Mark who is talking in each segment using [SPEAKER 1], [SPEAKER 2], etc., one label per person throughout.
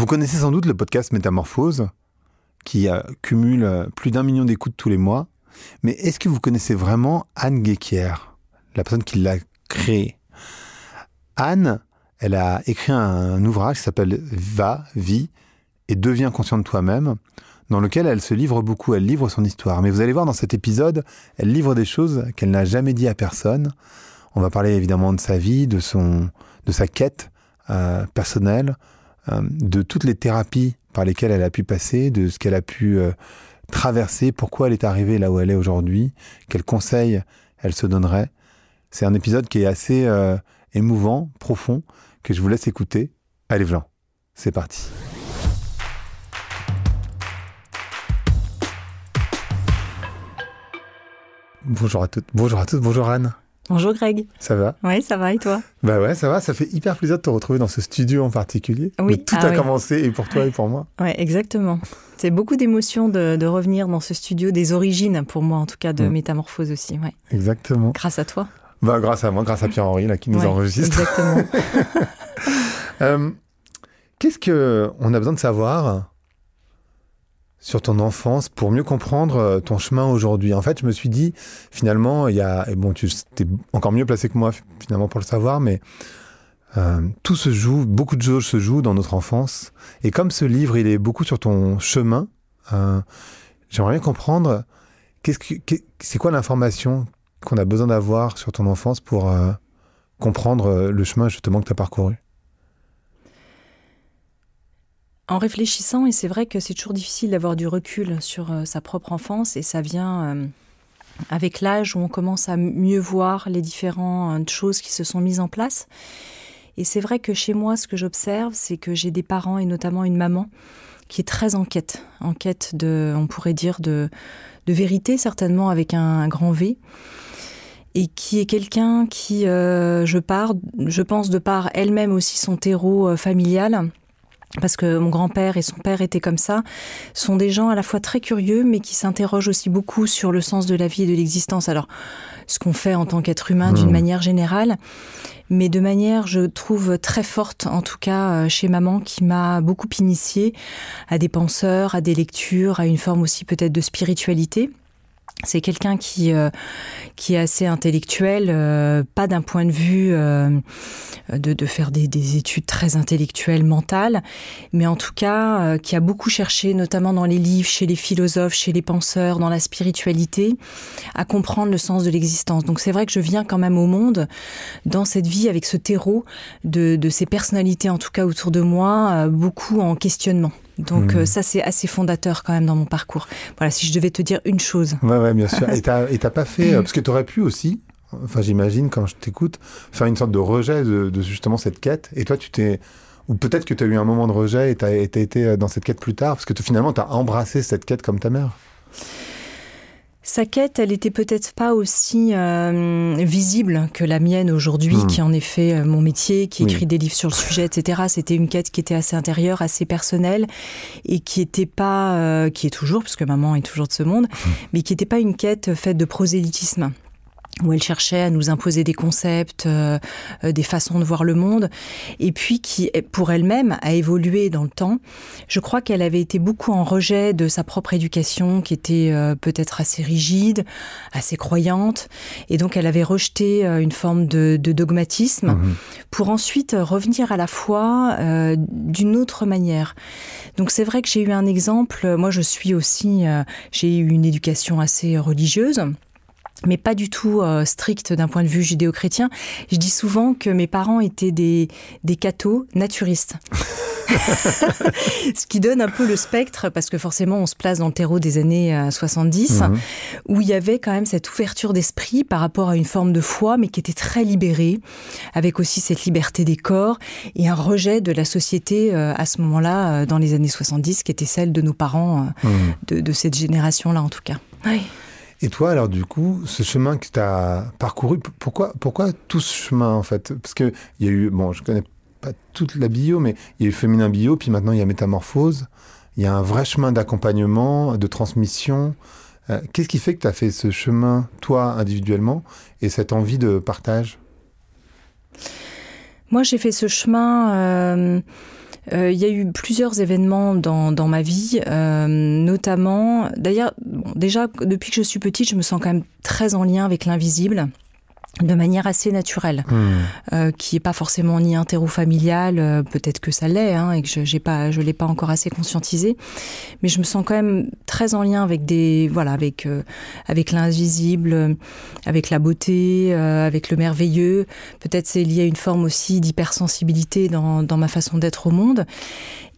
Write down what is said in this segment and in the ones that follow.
[SPEAKER 1] Vous connaissez sans doute le podcast Métamorphose, qui cumule plus d'un million d'écoutes tous les mois. Mais est-ce que vous connaissez vraiment Anne Guéquier, la personne qui l'a créé Anne, elle a écrit un, ouvrage qui s'appelle Va, vie et deviens conscient de toi-même, dans lequel elle se livre beaucoup, elle livre son histoire. Mais vous allez voir dans cet épisode, elle livre des choses qu'elle n'a jamais dit à personne. On va parler évidemment de sa vie, de, son, de sa quête euh, personnelle, euh, de toutes les thérapies par lesquelles elle a pu passer, de ce qu'elle a pu euh, traverser, pourquoi elle est arrivée là où elle est aujourd'hui, quels conseils elle se donnerait. C'est un épisode qui est assez émouvant, profond, que je vous laisse écouter. Allez, Vlan, c'est parti. Bonjour à toutes, bonjour à toutes, bonjour Anne.
[SPEAKER 2] Bonjour Greg.
[SPEAKER 1] Ça va
[SPEAKER 2] Oui, ça va et toi
[SPEAKER 1] Bah ouais, ça va. Ça fait hyper plaisir de te retrouver dans ce studio en particulier.
[SPEAKER 2] Oui.
[SPEAKER 1] tout
[SPEAKER 2] ah
[SPEAKER 1] a commencé et pour toi et pour moi.
[SPEAKER 2] Ouais, exactement. C'est beaucoup d'émotions de, revenir dans ce studio, des origines pour moi en tout cas de mm. Métamorphose aussi. Ouais.
[SPEAKER 1] Exactement.
[SPEAKER 2] Grâce à toi.
[SPEAKER 1] Bah grâce à moi, grâce à Pierre-Henri là qui nous enregistre.
[SPEAKER 2] Exactement.
[SPEAKER 1] euh, Qu'est-ce que on a besoin de savoir sur ton enfance pour mieux comprendre euh, ton chemin aujourd'hui. En fait, je me suis dit, finalement, il y a, et bon, tu es encore mieux placé que moi, finalement, pour le savoir, mais euh, tout se joue, beaucoup de choses se jouent dans notre enfance. Et comme ce livre, il est beaucoup sur ton chemin, euh, j'aimerais bien comprendre, qu'est-ce que, c'est quoi l'information qu'on a besoin d'avoir sur ton enfance pour comprendre le chemin justement que tu as parcouru?
[SPEAKER 2] En réfléchissant, et c'est vrai que c'est toujours difficile d'avoir du recul sur euh, sa propre enfance, et ça vient euh, avec l'âge où on commence à mieux voir les différentes choses qui se sont mises en place. Et c'est vrai que chez moi, ce que j'observe, c'est que j'ai des parents, et notamment une maman, qui est très en quête, en quête de, on pourrait dire, de, vérité, certainement avec un, grand V et qui est quelqu'un qui, euh, je, pars, je pense, de par elle-même aussi son terreau familial, parce que mon grand-père et son père étaient comme ça, sont des gens à la fois très curieux, mais qui s'interrogent aussi beaucoup sur le sens de la vie et de l'existence. Alors, ce qu'on fait en tant qu'être humain d'une hmm. manière générale, mais de manière, je trouve, très forte, en tout cas euh, chez maman, qui m'a beaucoup initiée à des penseurs, à des lectures, à une forme aussi peut-être de spiritualité. C'est quelqu'un qui euh, qui est assez intellectuel, euh, pas d'un point de vue euh, de, de, faire des, des, études très intellectuelles, mentales, mais en tout cas qui a beaucoup cherché, notamment dans les livres, chez les philosophes, chez les penseurs, dans la spiritualité, à comprendre le sens de l'existence. Donc c'est vrai que je viens quand même au monde dans cette vie avec ce terreau de, de ces personnalités, en tout cas autour de moi, beaucoup en questionnement. Donc euh, hmm. ça, c'est assez fondateur quand même dans mon parcours. Voilà, si je devais te dire une chose.
[SPEAKER 1] Ouais, ouais, bien sûr. et t'as pas fait... Euh, parce que tu aurais pu aussi, enfin j'imagine quand je t'écoute, faire une sorte de rejet de, justement cette quête. Et toi, tu t'es... Ou peut-être que tu as eu un moment de rejet et tu as, été euh, dans cette quête plus tard, parce que finalement, tu as embrassé cette quête comme ta mère.
[SPEAKER 2] Sa quête, elle était peut-être pas aussi euh, visible que la mienne aujourd'hui, hmm. qui en effet euh, mon métier, qui écrit des livres sur le sujet, etc. C'était une quête qui était assez intérieure, assez personnelle, et qui était pas, euh, qui est toujours, puisque maman est toujours de ce monde, hmm. mais qui n'était pas une quête faite de prosélytisme où elle cherchait à nous imposer des concepts, euh, euh, des façons de voir le monde, et puis qui, pour elle-même, a évolué dans le temps. Je crois qu'elle avait été beaucoup en rejet de sa propre éducation, qui était euh, peut-être assez rigide, assez croyante, et donc elle avait rejeté une forme de, dogmatisme mmh. pour ensuite revenir à la foi d'une autre manière. Donc c'est vrai que j'ai eu un exemple. Moi, je suis aussi, j'ai eu une éducation assez religieuse mais pas du tout euh, strict d'un point de vue judéo-chrétien. Je dis souvent que mes parents étaient des, des cathos naturistes. Ce qui donne un peu le spectre, parce que forcément on se place dans le terreau des années 70, euh, mhm. où il y avait quand même cette ouverture d'esprit par rapport à une forme de foi, mais qui était très libérée, avec aussi cette liberté des corps et un rejet de la société euh, à ce moment-là, dans les années 70, qui était celle de nos parents, mhm. de, de, cette génération-là en tout cas. Oui.
[SPEAKER 1] Et toi, alors du coup, ce chemin que tu as parcouru, pourquoi, pourquoi tout ce chemin en fait? Parce qu'il y a eu, bon, je connais pas toute la bio, mais il y a eu féminin bio, puis maintenant il y a métamorphose. Il y a un vrai chemin d'accompagnement, de transmission. Euh, qu'est-ce qui fait que tu as fait ce chemin, toi, individuellement, et cette envie de partage?
[SPEAKER 2] Moi, j'ai fait ce chemin. Euh il y a eu plusieurs événements dans, dans ma vie, notamment, d'ailleurs, bon, déjà depuis que je suis petite, je me sens quand même très en lien avec l'invisible de manière assez naturelle, hmm. euh, qui est pas forcément ni interro-familiale, euh, peut-être que ça l'est, hein, et que je j'ai pas, je l'ai pas encore assez conscientisé, mais je me sens quand même très en lien avec des, voilà, avec euh, avec l'invisible, avec la beauté, avec le merveilleux. Peut-être c'est lié à une forme aussi d'hypersensibilité dans dans ma façon d'être au monde,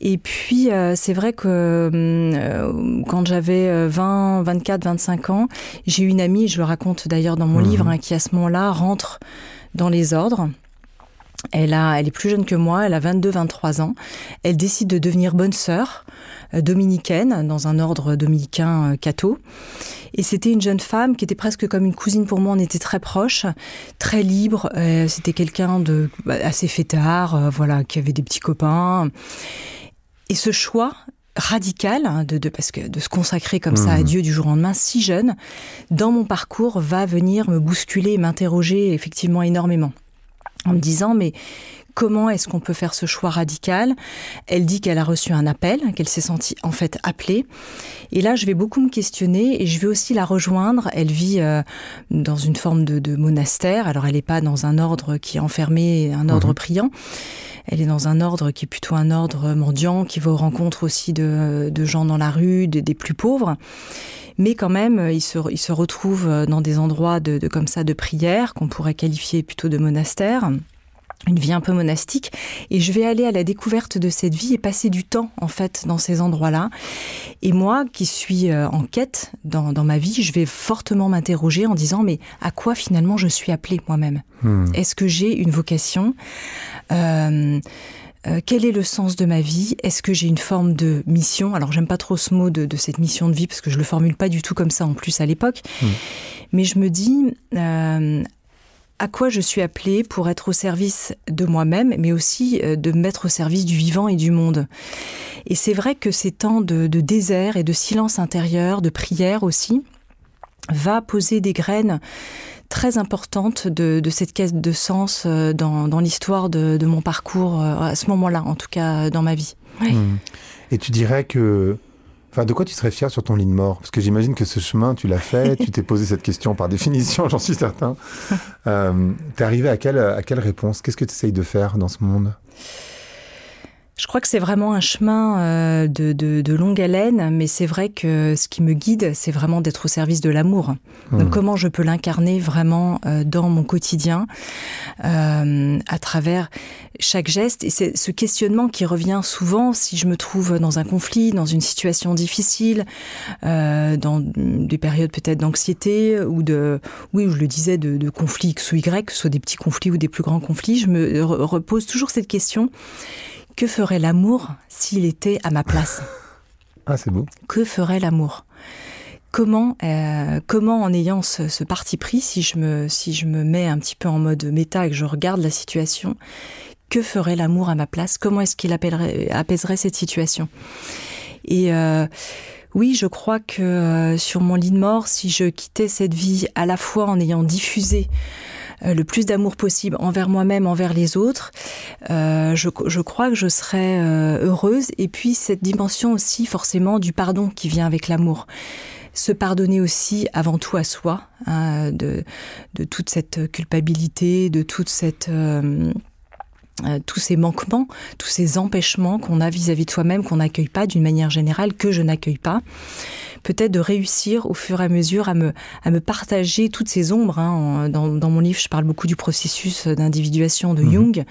[SPEAKER 2] et puis, euh, c'est vrai que euh, quand j'avais 20, 24, 25 ans, j'ai eu une amie, je le raconte d'ailleurs dans mon mhm. livre, hein, qui à ce moment-là rentre dans les ordres. Elle, a, elle est plus jeune que moi, elle a 22-23 ans. Elle décide de devenir bonne sœur euh, dominicaine dans un ordre dominicain catho. Et c'était une jeune femme qui était presque comme une cousine pour moi. On était très proches, très libre. c'était quelqu'un de bah, assez fêtard, voilà, qui avait des petits copains. Et ce choix radical hein, de, parce que de se consacrer comme ça à mmh. Dieu du jour au lendemain si jeune dans mon parcours va venir me bousculer et m'interroger effectivement énormément en me disant mais comment est-ce qu'on peut faire ce choix radical? Elle dit qu'elle a reçu un appel, qu'elle s'est sentie en fait appelée. Et là, je vais beaucoup me questionner et je vais aussi la rejoindre. Elle vit euh, dans une forme de, monastère. Alors, elle n'est pas dans un ordre qui est enfermé, un ordre mmh. priant. Elle est dans un ordre qui est plutôt un ordre mendiant, qui va aux rencontres aussi de, gens dans la rue, des plus pauvres. Mais quand même, il se, il se retrouve dans des endroits de, de comme ça de prière, qu'on pourrait qualifier plutôt de monastère une vie un peu monastique et je vais aller à la découverte de cette vie et passer du temps en fait dans ces endroits-là. Et moi qui suis euh, en quête dans, dans ma vie, je vais fortement m'interroger en disant mais à quoi finalement je suis appelée moi-même? Hmm. Est-ce que j'ai une vocation? Euh, euh, quel est le sens de ma vie? Est-ce que j'ai une forme de mission? Alors j'aime pas trop ce mot de, de, cette mission de vie parce que je le formule pas du tout comme ça en plus à l'époque. Hmm. Mais je me dis euh, à quoi je suis appelée pour être au service de moi-même, mais aussi euh, de me mettre au service du vivant et du monde. Et c'est vrai que ces temps de, désert et de silence intérieur, de prière aussi, va poser des graines très importantes de, cette quête de sens euh, dans, l'histoire de, mon parcours euh, à ce moment-là, en tout cas dans ma vie.
[SPEAKER 1] Mmh. Et tu dirais que Enfin, de quoi tu serais fier sur ton lit de mort? Parce que j'imagine que ce chemin, tu l'as fait, tu t'es posé cette question par définition, j'en suis certain. Euh, T'es arrivé à quelle, à quelle réponse? Qu'est-ce que tu essayes de faire dans ce monde?
[SPEAKER 2] Je crois que c'est vraiment un chemin euh, de, de, longue haleine, mais c'est vrai que ce qui me guide, c'est vraiment d'être au service de l'amour. Donc mmh. comment je peux l'incarner vraiment euh, dans mon quotidien, euh, à travers chaque geste. Et c'est ce questionnement qui revient souvent si je me trouve dans un conflit, dans une situation difficile, dans des périodes peut-être d'anxiété ou de, oui, je le disais, de, de conflits X ou Y, que ce soit des petits conflits ou des plus grands conflits. Je me repose toujours cette question que ferait l'amour s'il était à ma place?
[SPEAKER 1] Ah, c'est beau.
[SPEAKER 2] Que ferait l'amour? Comment, euh, comment en ayant ce, parti pris, si je, me, si je me mets un petit peu en mode méta et que je regarde la situation, que ferait l'amour à ma place? Comment est-ce qu'il apaiserait cette situation? Et euh, oui, je crois que euh, sur mon lit de mort, si je quittais cette vie à la fois en ayant diffusé le plus d'amour possible envers moi-même, envers les autres, euh, je, crois que je serais euh, heureuse. Et puis cette dimension aussi forcément du pardon qui vient avec l'amour. Se pardonner aussi avant tout à soi hein, de, de toute cette culpabilité, de toute cette tous ces manquements, tous ces empêchements qu'on a vis-à-vis -vis de soi-même, qu'on n'accueille pas d'une manière générale, que je n'accueille pas peut-être de réussir au fur et à mesure à me, à me partager toutes ces ombres. Hein. Dans, dans, mon livre, je parle beaucoup du processus d'individuation de mhm. Jung.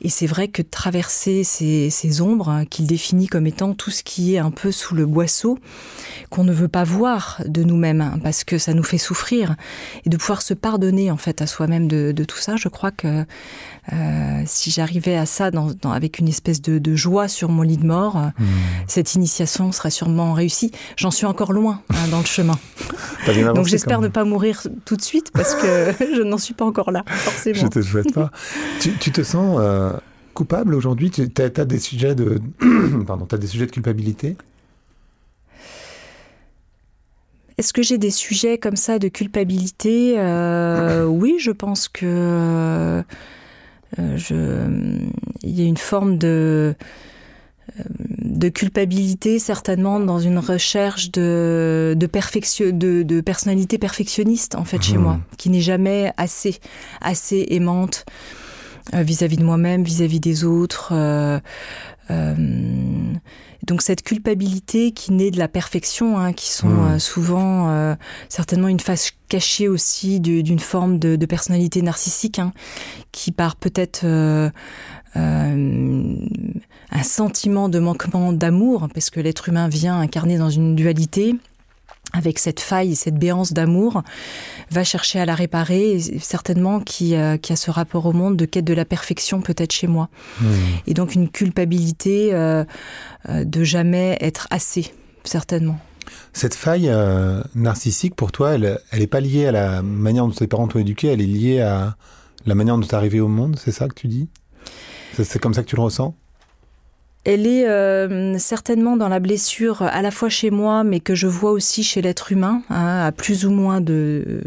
[SPEAKER 2] Et c'est vrai que traverser ces, ces ombres, hein, qu'il définit comme étant tout ce qui est un peu sous le boisseau, qu'on ne veut pas voir de nous-mêmes, hein, parce que ça nous fait souffrir, et de pouvoir se pardonner en fait à soi-même de, de, tout ça, je crois que euh, si j'arrivais à ça dans, dans, avec une espèce de, de, joie sur mon lit de mort, mmh. cette initiation serait sûrement réussie. J'en suis encore loin hein, dans le chemin. Donc j'espère ne pas mourir tout de suite parce que je n'en suis pas encore là, forcément.
[SPEAKER 1] Je te souhaite pas. tu, tu, te sens euh, coupable aujourd'hui? Tu as, as, des sujets de, pardon, as des sujets de culpabilité?
[SPEAKER 2] Est-ce que j'ai des sujets comme ça de culpabilité? Euh, Oui, je pense que je, il y a une forme de de culpabilité certainement dans une recherche de de, perfection, de, de personnalité perfectionniste en fait chez mmh. moi qui n'est jamais assez assez aimante vis-à-vis -vis de moi-même vis-à-vis -vis des autres euh, euh, donc cette culpabilité qui naît de la perfection, hein, qui sont mmh. euh, souvent euh, certainement une face cachée aussi d'une forme de, de, personnalité narcissique, hein, qui part peut-être euh, un sentiment de manquement d'amour, parce que l'être humain vient incarner dans une dualité, avec cette faille et cette béance d'amour, va chercher à la réparer, et certainement qui, euh, qui a ce rapport au monde de quête de la perfection peut-être chez moi. Mmh. Et donc une culpabilité euh, euh, de jamais être assez, certainement.
[SPEAKER 1] Cette faille euh, narcissique, pour toi, elle n'est pas liée à la manière dont tes parents t'ont éduqué, elle est liée à la manière dont tu es arrivé au monde, c'est ça que tu dis? C'est comme ça que tu le ressens?
[SPEAKER 2] Elle est euh, certainement dans la blessure à la fois chez moi, mais que je vois aussi chez l'être humain, hein, à plus ou moins de,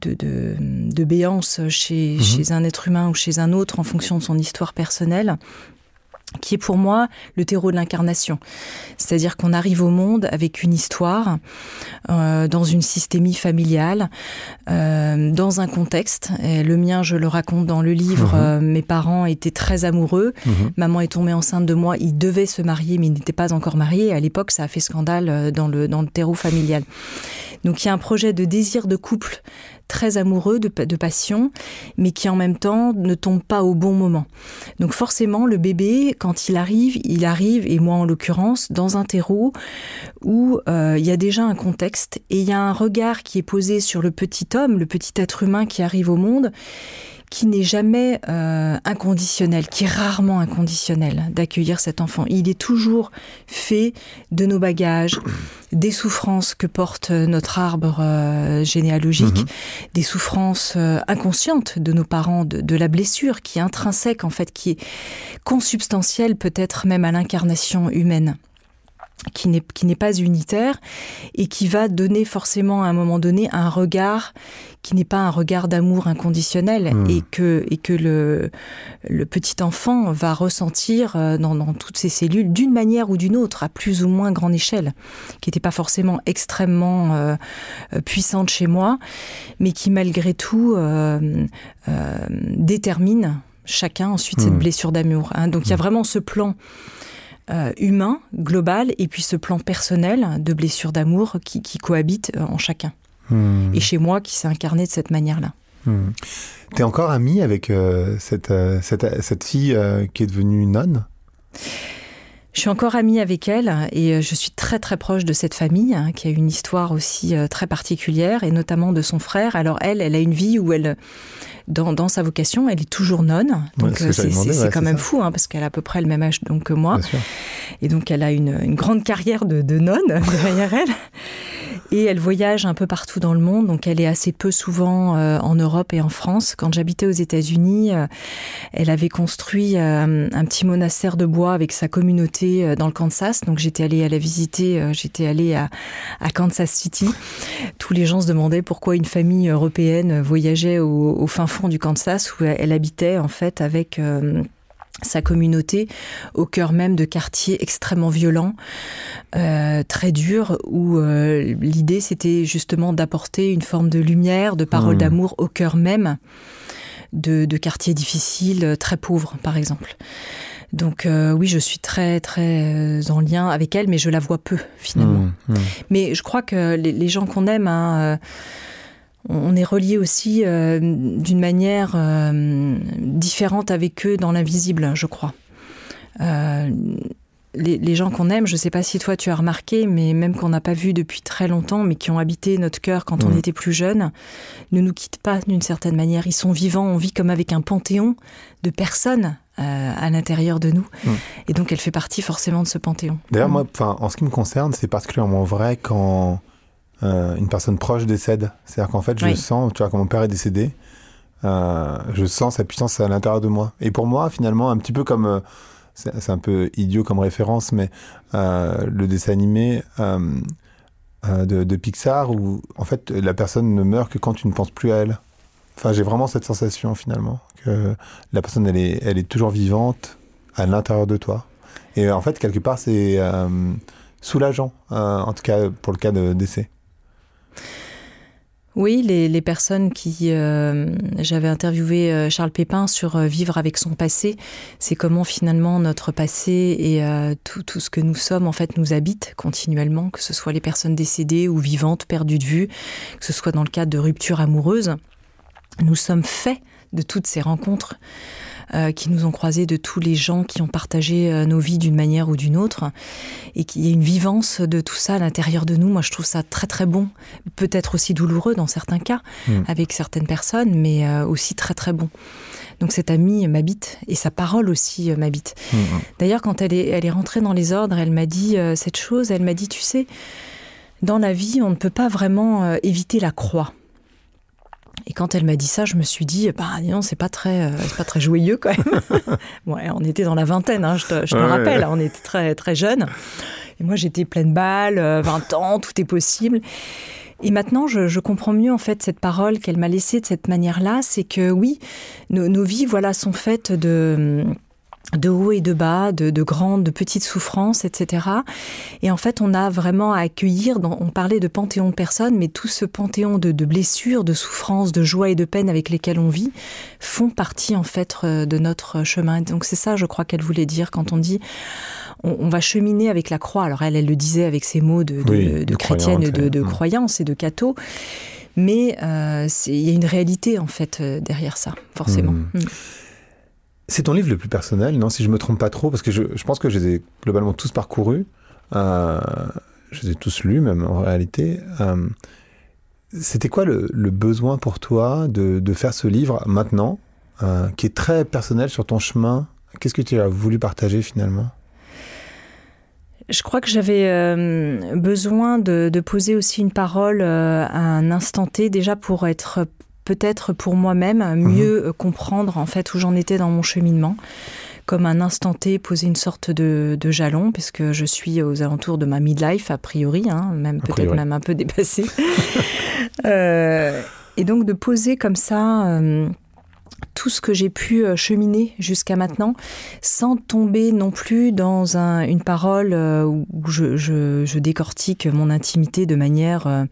[SPEAKER 2] de, de, de béance chez, mmh. chez un être humain ou chez un autre en fonction de son histoire personnelle qui est pour moi le terreau de l'incarnation. C'est-à-dire qu'on arrive au monde avec une histoire, euh, dans une systémie familiale, euh, dans un contexte. Et le mien, je le raconte dans le livre, mmh. euh, mes parents étaient très amoureux. Mmh. Maman est tombée enceinte de moi, ils devaient se marier, mais ils n'étaient pas encore mariés. À l'époque, ça a fait scandale dans le, dans le terreau familial. Donc il y a un projet de désir de couple très amoureux de, passion, mais qui en même temps ne tombe pas au bon moment. Donc forcément, le bébé, quand il arrive, il arrive, et moi en l'occurrence, dans un terreau où euh, il y a déjà un contexte et il y a un regard qui est posé sur le petit homme, le petit être humain qui arrive au monde, qui n'est jamais euh, inconditionnel, qui est rarement inconditionnel d'accueillir cet enfant. Il est toujours fait de nos bagages, des souffrances que porte notre arbre euh, généalogique, mmh. des souffrances euh, inconscientes de nos parents, de, de la blessure qui est intrinsèque en fait, qui est consubstantielle peut-être même à l'incarnation humaine qui n'est qui n'est pas unitaire et qui va donner forcément à un moment donné un regard qui n'est pas un regard d'amour inconditionnel mmh. et que et que le le petit enfant va ressentir euh, dans, dans toutes ses cellules d'une manière ou d'une autre à plus ou moins grande échelle qui n'était pas forcément extrêmement euh, puissante chez moi mais qui malgré tout euh, euh, détermine chacun ensuite mmh. cette blessure d'amour donc il mmh. y a vraiment ce plan euh, humain global et puis ce plan personnel de blessure d'amour qui, qui cohabite euh, en chacun mmh. et chez moi qui s'est incarné de cette manière là
[SPEAKER 1] mmh. tu es encore ami avec euh, cette, euh, cette, cette fille qui est devenue nonne?
[SPEAKER 2] Je suis encore amie avec elle et je suis très très proche de cette famille hein, qui a une histoire aussi euh, très particulière et notamment de son frère. Alors elle, elle a une vie où elle dans, dans sa vocation, elle est toujours nonne. Donc ouais, c'est ouais, quand même ça. fou hein, parce qu'elle a à peu près le même âge donc que moi. Et donc elle a une, une grande carrière de, de nonne derrière elle. Et elle voyage un peu partout dans le monde, donc elle est assez peu souvent euh, en Europe et en France. Quand j'habitais aux États-Unis, euh, elle avait construit euh, un petit monastère de bois avec sa communauté dans le Kansas. Donc j'étais allée à la visiter, j'étais allée à, à Kansas City. Tous les gens se demandaient pourquoi une famille européenne voyageait au, au fin fond du Kansas où elle habitait en fait avec euh, sa communauté au cœur même de quartiers extrêmement violents euh, très dur où euh, l'idée c'était justement d'apporter une forme de lumière de parole mmh. d'amour au cœur même de, de quartiers difficiles très pauvres par exemple donc euh, oui je suis très très en lien avec elle mais je la vois peu finalement mmh, mmh. mais je crois que les, les gens qu'on aime hein, on est relié aussi euh, d'une manière euh, différente avec eux dans l'invisible je crois euh, les, les gens qu'on aime je sais pas si toi tu as remarqué mais même qu'on n'a pas vu depuis très longtemps mais qui ont habité notre coeur quand mmh. on était plus jeune ne nous quittent pas d'une certaine manière ils sont vivants on vit comme avec un panthéon de personnes à l'intérieur de nous mmh. et donc elle fait partie forcément de ce panthéon
[SPEAKER 1] d'ailleurs mmh. moi en ce qui me concerne c'est particulièrement vrai quand euh, une personne proche décède c'est à dire qu'en fait je oui. sens tu vois quand mon père est décédé euh, je sens sa puissance à l'intérieur de moi et pour moi finalement un petit peu comme euh, c'est un peu idiot comme référence mais le dessin animé de, de pixar où en fait la personne ne meurt que quand tu ne penses plus à elle Enfin, j'ai vraiment cette sensation finalement que la personne, elle est, elle est toujours vivante à l'intérieur de toi. Et en fait, quelque part, c'est soulageant, en tout cas pour le cas de décès.
[SPEAKER 2] Oui, les, personnes qui... Euh, j'avais interviewé euh, Charles Pépin sur euh, vivre avec son passé. C'est comment finalement notre passé et tout, tout, ce que nous sommes en fait nous habite continuellement, que ce soit les personnes décédées ou vivantes, perdues de vue, que ce soit dans le cadre de ruptures amoureuses. Nous sommes faits de toutes ces rencontres. Euh, qui nous ont croisés, de tous les gens qui ont partagé euh, nos vies d'une manière ou d'une autre, et qu'il y ait une vivance de tout ça à l'intérieur de nous. Moi, je trouve ça très très bon, peut-être aussi douloureux dans certains cas, hmm. avec certaines personnes, mais euh, aussi très très bon. Donc cette amie m'habite et sa parole aussi m'habite. Hmm. D'ailleurs, quand elle est, elle est rentrée dans les ordres, elle m'a dit cette chose, elle m'a dit, tu sais, dans la vie, on ne peut pas vraiment éviter la croix. Et quand elle m'a dit ça, je me suis dit, bah non, c'est pas très, euh, pas très joyeux quand même. ouais, on était dans la vingtaine, hein, je te, je te rappelle, on était très très jeunes. Et moi, j'étais pleine balle, 20 euh, ans, tout est possible. Et maintenant, je, je, comprends mieux en fait cette parole qu'elle m'a laissée de cette manière-là, c'est que oui, nos, nos, vies, voilà, sont faites de de haut et de bas, de, de, grandes, de petites souffrances, etc. Et en fait, on a vraiment à accueillir, on parlait de panthéon de personnes, mais tout ce panthéon de, de, blessures, de souffrances, de joies et de peines avec lesquelles on vit, font partie en fait euh, de notre chemin. Donc c'est ça, je crois qu'elle voulait dire quand on dit on, va cheminer avec la croix. Alors elle, elle le disait avec ses mots de, de chrétienne, de, de croyance et de catho. Mais euh, il y a une réalité en fait euh, derrière ça, forcément. Hmm. Hmm.
[SPEAKER 1] C'est ton livre le plus personnel, non Si je me trompe pas trop, parce que je, pense que je les ai globalement tous parcourus. Euh, je les ai tous lus, même en réalité. Euh, c'était quoi le, besoin pour toi de, faire ce livre maintenant, euh, qui est très personnel sur ton chemin? Qu'est-ce que tu as voulu partager finalement?
[SPEAKER 2] Je crois que j'avais besoin de, de, poser aussi une parole à un instant T, déjà pour être peut-être pour moi-même mieux mhm. comprendre en fait où j'en étais dans mon cheminement. Comme un instant T poser une sorte de, jalon puisque je suis aux alentours de ma midlife a priori hein, même peut-être même un peu dépassée. Euh, et donc de poser comme ça euh, tout ce que j'ai pu euh, cheminer jusqu'à maintenant, sans tomber non plus dans une parole où je, je, décortique mon intimité de manière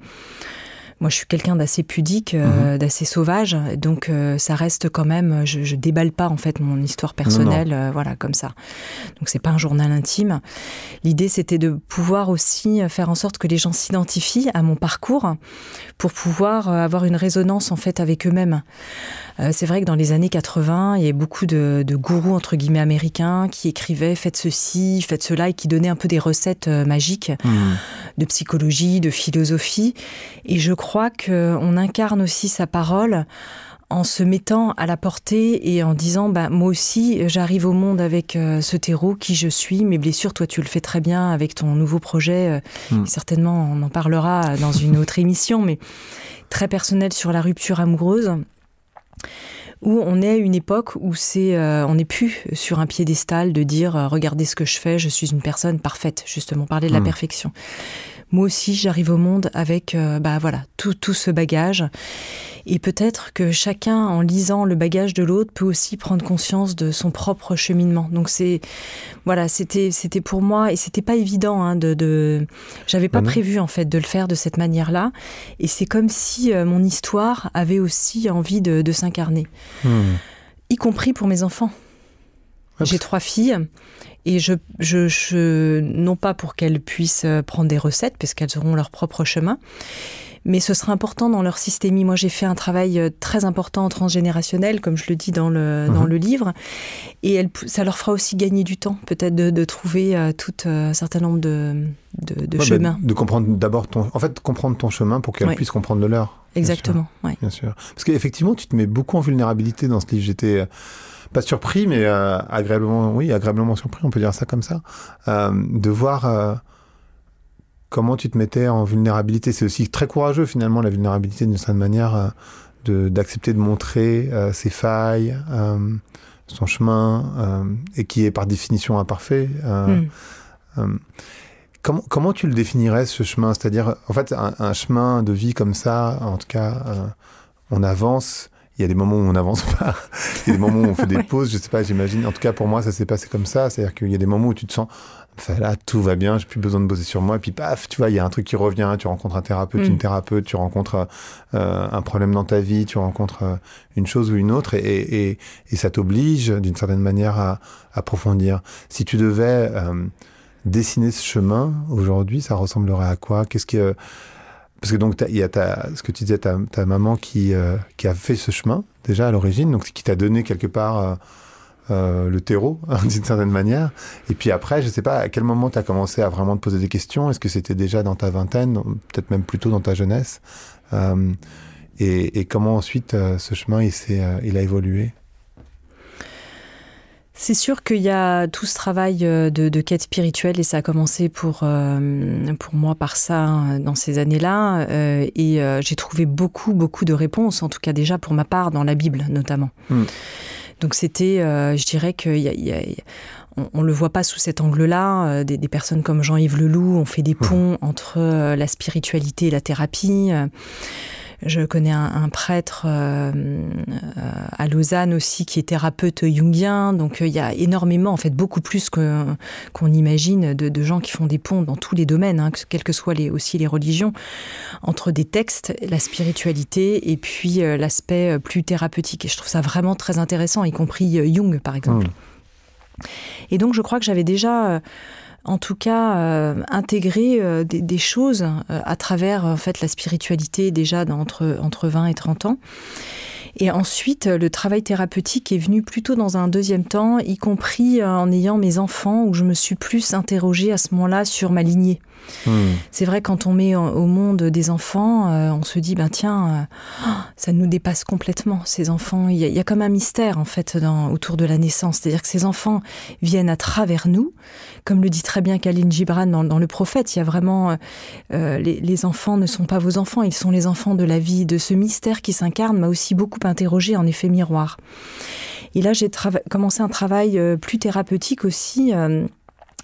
[SPEAKER 2] moi, je suis quelqu'un d'assez pudique, euh, mhm. d'assez sauvage, donc euh, ça reste quand même. Je, je, déballe pas en fait mon histoire personnelle, euh, voilà, comme ça. Donc c'est pas un journal intime. L'idée, c'était de pouvoir aussi faire en sorte que les gens s'identifient à mon parcours pour pouvoir avoir une résonance en fait avec eux-mêmes. c'est vrai que dans les années 80, il y a beaucoup de, de, gourous entre guillemets américains qui écrivaient faites ceci, faites cela et qui donnaient un peu des recettes magiques mhm. de psychologie, de philosophie. Et je crois crois qu'on incarne aussi sa parole en se mettant à la portée et en disant bah, moi aussi j'arrive au monde avec euh, ce terreau qui je suis mes blessures toi tu le fais très bien avec ton nouveau projet euh, hmm. certainement on en parlera dans une autre émission mais très personnel sur la rupture amoureuse où on est à une époque où c'est euh, on n'est plus sur un piédestal de dire regardez ce que je fais je suis une personne parfaite justement parler de la hmm. perfection moi aussi j'arrive au monde avec euh, bah voilà tout, tout ce bagage. Et peut-être que chacun en lisant le bagage de l'autre peut aussi prendre conscience de son propre cheminement. Donc c'est voilà c'était c'était pour moi et c'était pas évident hein, de, de j'avais pas prévu en fait de le faire de cette manière là et c'est comme si euh, mon histoire avait aussi envie de, de s'incarner. Hmm. y compris pour mes enfants. J'ai trois filles et je, je, je non pas pour qu'elles puissent euh, prendre des recettes, puisqu'elles auront leur propre chemin, mais ce sera important dans leur systémie. Moi, j'ai fait un travail euh, très important transgénérationnel, comme je le dis dans le, dans mhm. le livre, et elle, ça leur fera aussi gagner du temps, peut-être de, de, trouver euh, tout un certain nombre de, de, de chemins.
[SPEAKER 1] de comprendre d'abord ton, en fait, comprendre ton chemin pour qu'elles puissent comprendre le leur.
[SPEAKER 2] Exactement,
[SPEAKER 1] oui. Bien sûr. Parce qu'effectivement, tu te mets beaucoup en vulnérabilité dans ce livre. J'étais pas surpris, mais euh, agréablement, oui, agréablement surpris, on peut dire ça comme ça, euh, de voir euh, comment tu te mettais en vulnérabilité. C'est aussi très courageux finalement la vulnérabilité d'une certaine manière d'accepter de, montrer ses failles, son chemin, et qui est par définition imparfait. Hmm. Comment, comment, tu le définirais ce chemin? C'est-à-dire, en fait, un, un, chemin de vie comme ça, en tout cas, on avance il y a des moments où on n'avance pas, il y a des moments où on fait des pauses, je sais pas, j'imagine. En tout cas, pour moi, ça s'est passé comme ça. C'est-à-dire qu'il y a des moments où tu te sens, là, tout va bien, j'ai plus besoin de bosser sur moi. Et puis, paf, tu vois, il y a un truc qui revient. Tu rencontres un thérapeute, une mm. thérapeute, tu rencontres euh, un problème dans ta vie, tu rencontres euh, une chose ou une autre, et, et, et ça t'oblige, d'une certaine manière, à, approfondir. Si tu devais euh, dessiner ce chemin aujourd'hui, ça ressemblerait à quoi? Qu'est-ce que parce que donc il y a ta, ce que tu disais, ta, ta maman qui, euh, qui a fait ce chemin déjà à l'origine, donc qui t'a donné quelque part euh, euh le terreau d'une certaine manière. Et puis après, je sais pas à quel moment tu as commencé à vraiment te poser des questions? Est-ce que c'était déjà dans ta vingtaine, peut-être même plutôt dans ta jeunesse? Euh, et, et, comment ensuite euh, ce chemin il, il a évolué?
[SPEAKER 2] C'est sûr qu'il y a tout ce travail euh, de, de, quête spirituelle et ça a commencé pour, euh, pour moi par ça hein, dans ces années-là. Euh, et euh, j'ai trouvé beaucoup, beaucoup de réponses, en tout cas déjà pour ma part, dans la Bible notamment. Mm. Donc c'était, je dirais que y a, y a, on, on le voit pas sous cet angle-là. Des, des, personnes comme Jean-Yves Leloup ont fait des ponts mmh. entre la spiritualité et la thérapie. Je connais un, un prêtre euh, euh, à Lausanne aussi qui est thérapeute jungien. Donc euh, il y a énormément, en fait, beaucoup plus qu'on qu imagine de, de gens qui font des ponts dans tous les domaines, hein, quelles que soient les, aussi les religions, entre des textes, la spiritualité et puis l'aspect plus thérapeutique. Et je trouve ça vraiment très intéressant, y compris Jung, par exemple. Mmh. Et donc je crois que j'avais déjà... En tout cas euh, intégrer euh, des, choses euh, à travers en fait la spiritualité déjà entre entre 20 et 30 ans. Et ensuite le travail thérapeutique est venu plutôt dans un deuxième temps y compris en ayant mes enfants où je me suis plus interrogée à ce moment là sur ma lignée Mmh. C'est vrai quand on met au monde des enfants, euh, on se dit ben tiens euh, ça nous dépasse complètement ces enfants. Il y, a, comme un mystère en fait autour de la naissance, c'est-à-dire que ces enfants viennent à travers nous, comme le dit très bien Kaline Gibran dans, le prophète, il y a vraiment euh, les, enfants ne sont pas vos enfants, ils sont les enfants de la vie de ce mystère qui s'incarne m'a aussi beaucoup interrogé en effet miroir. Et là j'ai commencé un travail plus thérapeutique aussi.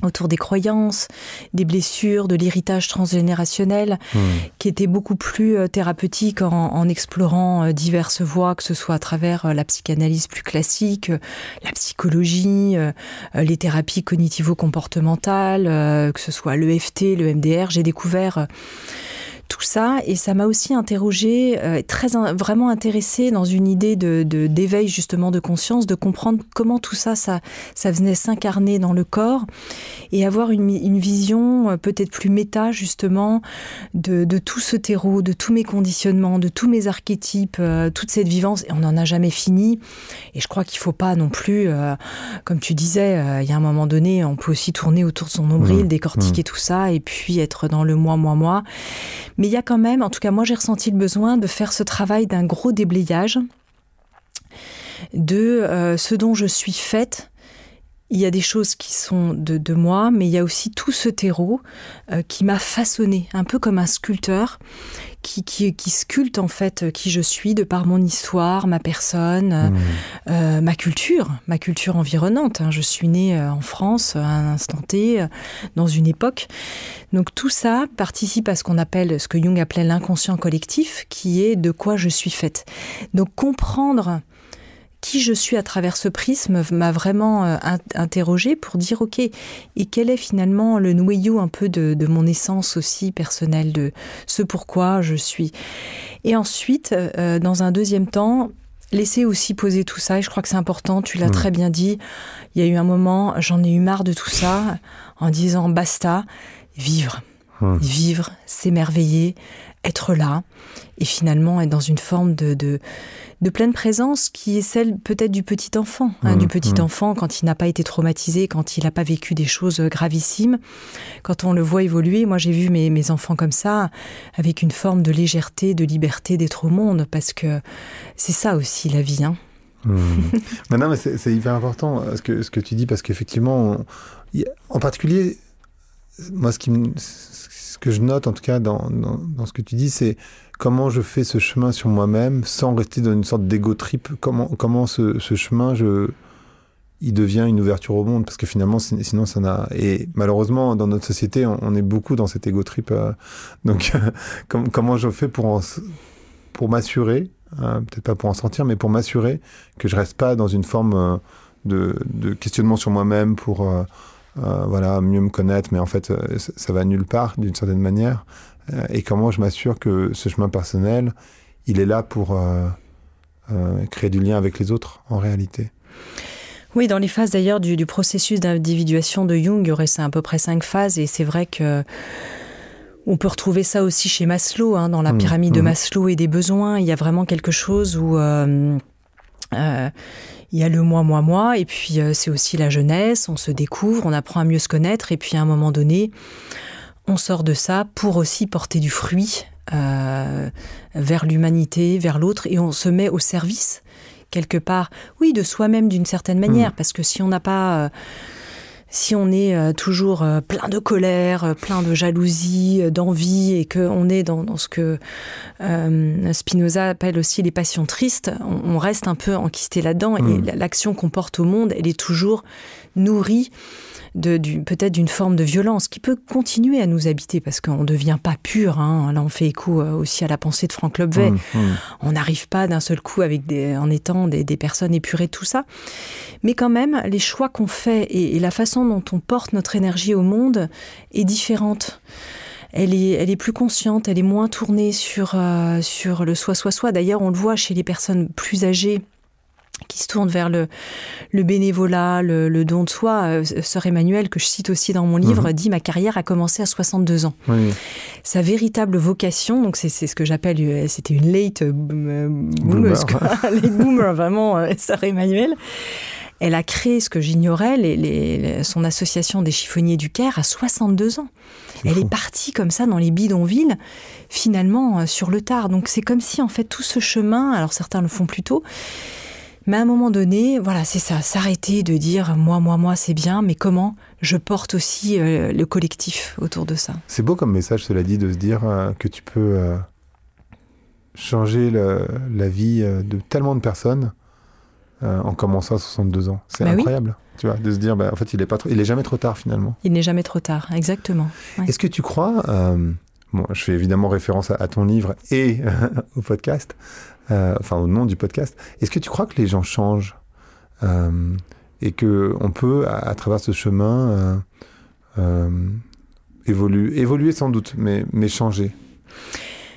[SPEAKER 2] Autour des croyances, des blessures, de l'héritage transgénérationnel, mmh. qui était beaucoup plus euh, thérapeutique en, en explorant euh, diverses voies, que ce soit à travers euh, la psychanalyse plus classique, la psychologie, les thérapies cognitivo-comportementales, que ce soit l'EFT, le MDR. J'ai découvert tout ça. Et ça m'a aussi interrogé euh, très in, vraiment intéressé dans une idée de d'éveil justement de conscience de comprendre comment tout ça ça ça venait s'incarner dans le corps. Et avoir une, une vision euh, peut-être plus méta justement de, de tout ce terreau de tous mes conditionnements de tous mes archétypes euh, toute cette vivance. Et on n'en a jamais fini. Et je crois qu'il faut pas non plus euh, comme tu disais il ya un moment donné on peut aussi tourner autour de son nombril mmh. décortiquer mmh. tout ça et puis être dans le moi moi moi mais il y a quand même en tout cas moi j'ai ressenti le besoin de faire ce travail d'un gros déblayage de euh, ce dont je suis faite. Il y a des choses qui sont de, moi mais il ya aussi tout ce terreau euh, qui m'a façonné un peu comme un sculpteur qui, qui, qui sculpte en fait qui je suis de par mon histoire ma personne mmh. euh, ma culture ma culture environnante hein. je suis née euh, en france à un instant t euh, dans une époque donc tout ça participe à ce qu'on appelle ce que jung appelait l'inconscient collectif qui est de quoi je suis faite donc comprendre qui je suis à travers ce prisme m'a vraiment euh, interrogé pour dire ok et quel est finalement le noyau un peu de, de mon essence aussi personnelle de ce pourquoi je suis et ensuite euh, dans un deuxième temps laisser aussi poser tout ça et je crois que c'est important tu l'as mmh. très bien dit il ya eu un moment j'en ai eu marre de tout ça en disant basta vivre mmh. vivre s'émerveiller être là et finalement être dans une forme de, de, de pleine présence qui est celle peut-être du petit enfant hein, mmh, du petit mmh. enfant quand il n'a pas été traumatisé quand il n'a pas vécu des choses gravissimes quand on le voit évoluer moi j'ai vu mes, mes enfants comme ça avec une forme de légèreté de liberté d'être au monde parce que c'est ça aussi la vie hein
[SPEAKER 1] Mmh. non, mais c'est hyper important ce que, ce que tu dis parce qu'effectivement en particulier moi ce qui me, ce que je note en tout cas dans, dans, ce que tu dis c'est comment je fais ce chemin sur moi-même sans rester dans une sorte d'égo trip. Comment comment ce, chemin il devient une ouverture au monde parce que finalement sinon ça n'a et malheureusement dans notre société on, est beaucoup dans cet égo trip euh, donc euh, com comment je fais pour pour m'assurer peut-être pas pour en sortir, mais pour m'assurer que je reste pas dans une forme de, questionnement sur moi-même pour voilà mieux me connaître, mais en fait ça va nulle part d'une certaine manière. et comment je m'assure que ce chemin personnel, il est là pour créer du lien avec les autres en réalité.
[SPEAKER 2] Oui, dans les phases d'ailleurs du, processus d'individuation de Jung, il y aurait à peu près cinq phases, et c'est vrai que on peut retrouver ça aussi chez Maslow, hein, dans la mmh, pyramide de mmh. Maslow et des besoins. Il y a vraiment quelque chose où euh, euh, il y a le moi, moi, moi, et puis euh, c'est aussi la jeunesse. On se découvre, on apprend à mieux se connaître, et puis à un moment donné, on sort de ça pour aussi porter du fruit vers l'humanité, vers l'autre, et on se met au service quelque part, oui, de soi-même d'une certaine manière, mm. parce que si on n'a pas... Euh, si on est euh, toujours euh, plein de colère, plein de jalousie, d'envie, et qu'on est dans, ce que Spinoza appelle aussi les passions tristes, on, reste un peu enquisté là-dedans, et mm. l'action qu'on porte au monde, elle est toujours nourrie peut-être d'une forme de violence qui peut continuer à nous habiter parce qu'on ne devient pas pur. Hein. Là, on fait écho euh, aussi à la pensée de Franck Lobvet. Mmh, mmh. On n'arrive pas d'un seul coup avec des, en étant des, personnes épurées, tout ça. Mais quand même, les choix qu'on fait et, la façon dont on porte notre énergie au monde est différente. Elle est, elle est, plus consciente, elle est moins tournée sur, euh, sur le soi-soi-soi. D'ailleurs, on le voit chez les personnes plus âgées qui se tourne vers le, le bénévolat, le, don de soi. Euh, sœur Emmanuel, que je cite aussi dans mon livre, mhm. dit Ma carrière a commencé à 62 ans. Sa véritable vocation, donc c'est ce que j'appelle, euh, c'était une late euh, boomer, late boomer vraiment, Sœur Emmanuel. Elle a créé ce que j'ignorais, les, son association des chiffonniers du Caire à 62 ans. Elle est partie comme ça dans les bidonvilles, finalement sur le tard. Donc c'est comme si en fait tout ce chemin, alors certains le font plus tôt, mais à un moment donné, voilà, c'est ça, s'arrêter de dire moi, moi, moi, c'est bien, mais comment je porte aussi euh, le collectif autour de ça.
[SPEAKER 1] C'est beau comme message, cela dit, de se dire euh, que tu peux euh, changer la vie de tellement de personnes en commençant à 62 ans. C'est bah incroyable. Tu vois, de se dire, bah, en fait, il est pas, il est jamais trop tard finalement.
[SPEAKER 2] Il n'est jamais trop tard, exactement.
[SPEAKER 1] Est-ce que tu crois, bon, je fais évidemment référence à ton livre et au podcast, euh, enfin au nom du podcast. Est-ce que tu crois que les gens changent euh, et que on peut, à, travers ce chemin, euh, évoluer, évoluer sans doute, mais, mais changer?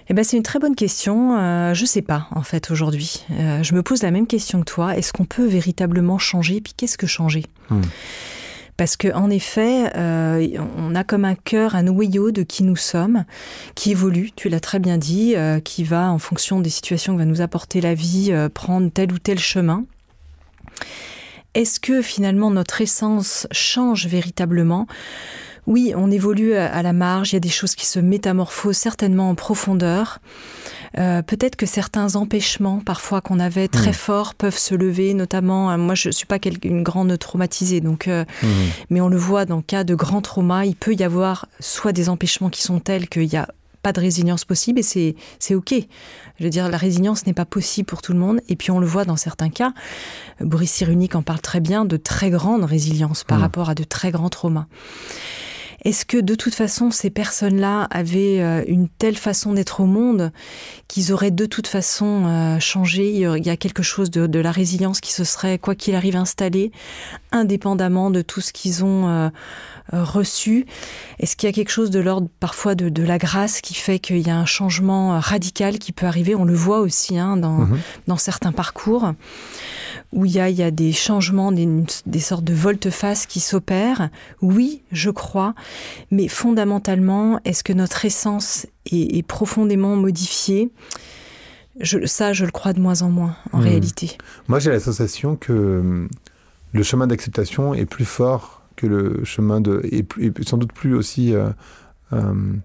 [SPEAKER 2] Eh ben, c'est une très bonne question. je ne sais pas, en fait, aujourd'hui. je me pose la même question que toi. Est-ce qu'on peut véritablement changer? Puis qu'est-ce que changer? Hmm. Parce qu'en effet, euh, on a comme un cœur, un noyau de qui nous sommes, qui évolue, tu l'as très bien dit, euh, qui va, en fonction des situations que va nous apporter la vie, euh, prendre tel ou tel chemin. Est-ce que finalement notre essence change véritablement? Oui, on évolue à la marge, il y a des choses qui se métamorphosent certainement en profondeur. Euh, peut-être que certains empêchements, parfois qu'on avait très hmm. forts, peuvent se lever. Notamment, euh, moi, je suis pas une grande traumatisée, donc, euh, hmm. mais on le voit dans le cas de grands traumas, il peut y avoir soit des empêchements qui sont tels qu'il n'y a pas de résilience possible et c'est c'est ok. Je veux dire, la résilience n'est pas possible pour tout le monde. Et puis on le voit dans certains cas. Boris Cyrulnik en parle très bien de très grande résilience par hmm. rapport à de très grands traumas. Est-ce que de toute façon ces personnes-là avaient euh, une telle façon d'être au monde qu'ils auraient de toute façon euh, changé? Il y a quelque chose de, la résilience qui se serait, quoi qu'il arrive, installé, indépendamment de tout ce qu'ils ont euh, reçu? Est-ce qu'il y a quelque chose de l'ordre parfois de, la grâce qui fait qu'il y a un changement radical qui peut arriver? On le voit aussi hein, dans, mhm. dans certains parcours où il y a, il y a des changements, des, des sortes de volte-face qui s'opèrent. Oui, je crois, mais fondamentalement, est-ce que notre essence est, profondément modifiée? Je, Ça, je le crois de moins en moins, en hmm. réalité.
[SPEAKER 1] Moi, j'ai la sensation que hum, le chemin d'acceptation est plus fort que le chemin de... et, sans doute plus aussi... Euh, hum,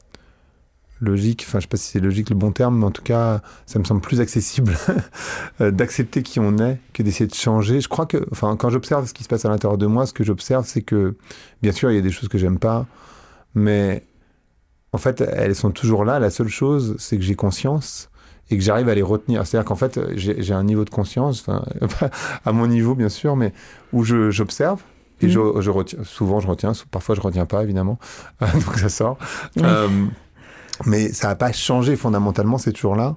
[SPEAKER 1] logique, enfin je sais pas si c'est logique le bon terme, mais en tout cas ça me semble plus accessible euh, d'accepter qui on est que d'essayer de changer. Je crois que, enfin quand j'observe ce qui se passe à l'intérieur de moi, ce que j'observe c'est que bien sûr il y a des choses que j'aime pas, mais en fait elles sont toujours là. La seule chose c'est que j'ai conscience et que j'arrive à les retenir. C'est-à-dire qu'en fait j'ai un niveau de conscience, à mon niveau bien sûr, mais où j'observe et je, mmh. je, retiens, souvent je retiens, parfois je retiens pas évidemment, donc ça sort. Euh, mais ça n'a pas changé fondamentalement, c'est toujours là.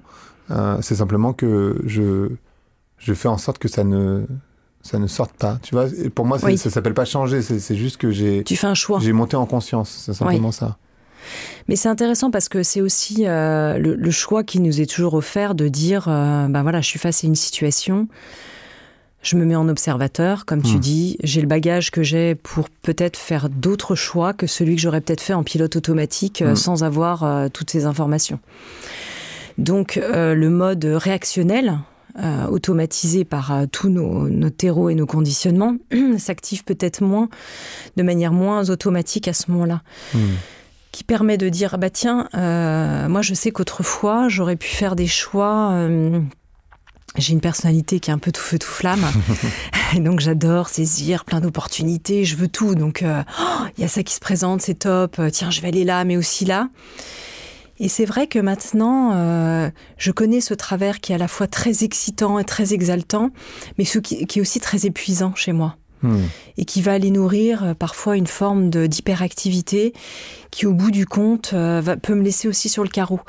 [SPEAKER 1] Euh, c'est simplement que je, je fais en sorte que ça ne, ça ne sorte pas. Tu vois, pour moi, ça s'appelle pas changer. C'est juste que j'ai.
[SPEAKER 2] Tu fais un choix.
[SPEAKER 1] J'ai monté en conscience. C'est simplement ça.
[SPEAKER 2] Mais c'est intéressant parce que c'est aussi euh, le, choix qui nous est toujours offert de dire, ben voilà, je suis face à une situation je me mets en observateur, comme tu hmm. dis, j'ai le bagage que j'ai pour peut-être faire d'autres choix que celui que j'aurais peut-être fait en pilote automatique euh, hmm. sans avoir euh, toutes ces informations. Donc euh, le mode réactionnel, automatisé par tous nos, terreaux et nos conditionnements, s'active peut-être moins, de manière moins automatique à ce moment-là. Hmm. Qui permet de dire, bah tiens, moi je sais qu'autrefois j'aurais pu faire des choix j'ai une personnalité qui est un peu tout feu tout flamme, et donc j'adore saisir plein d'opportunités, je veux tout. Donc euh, oh, il y a ça qui se présente, c'est top. Euh, tiens, je vais aller là, mais aussi là. Et c'est vrai que maintenant, euh, je connais ce travers qui est à la fois très excitant et très exaltant, mais ce qui, est aussi très épuisant chez moi. Hmm. Et qui va aller nourrir parfois une forme d'hyperactivité qui, au bout du compte, va, peut me laisser aussi sur le carreau.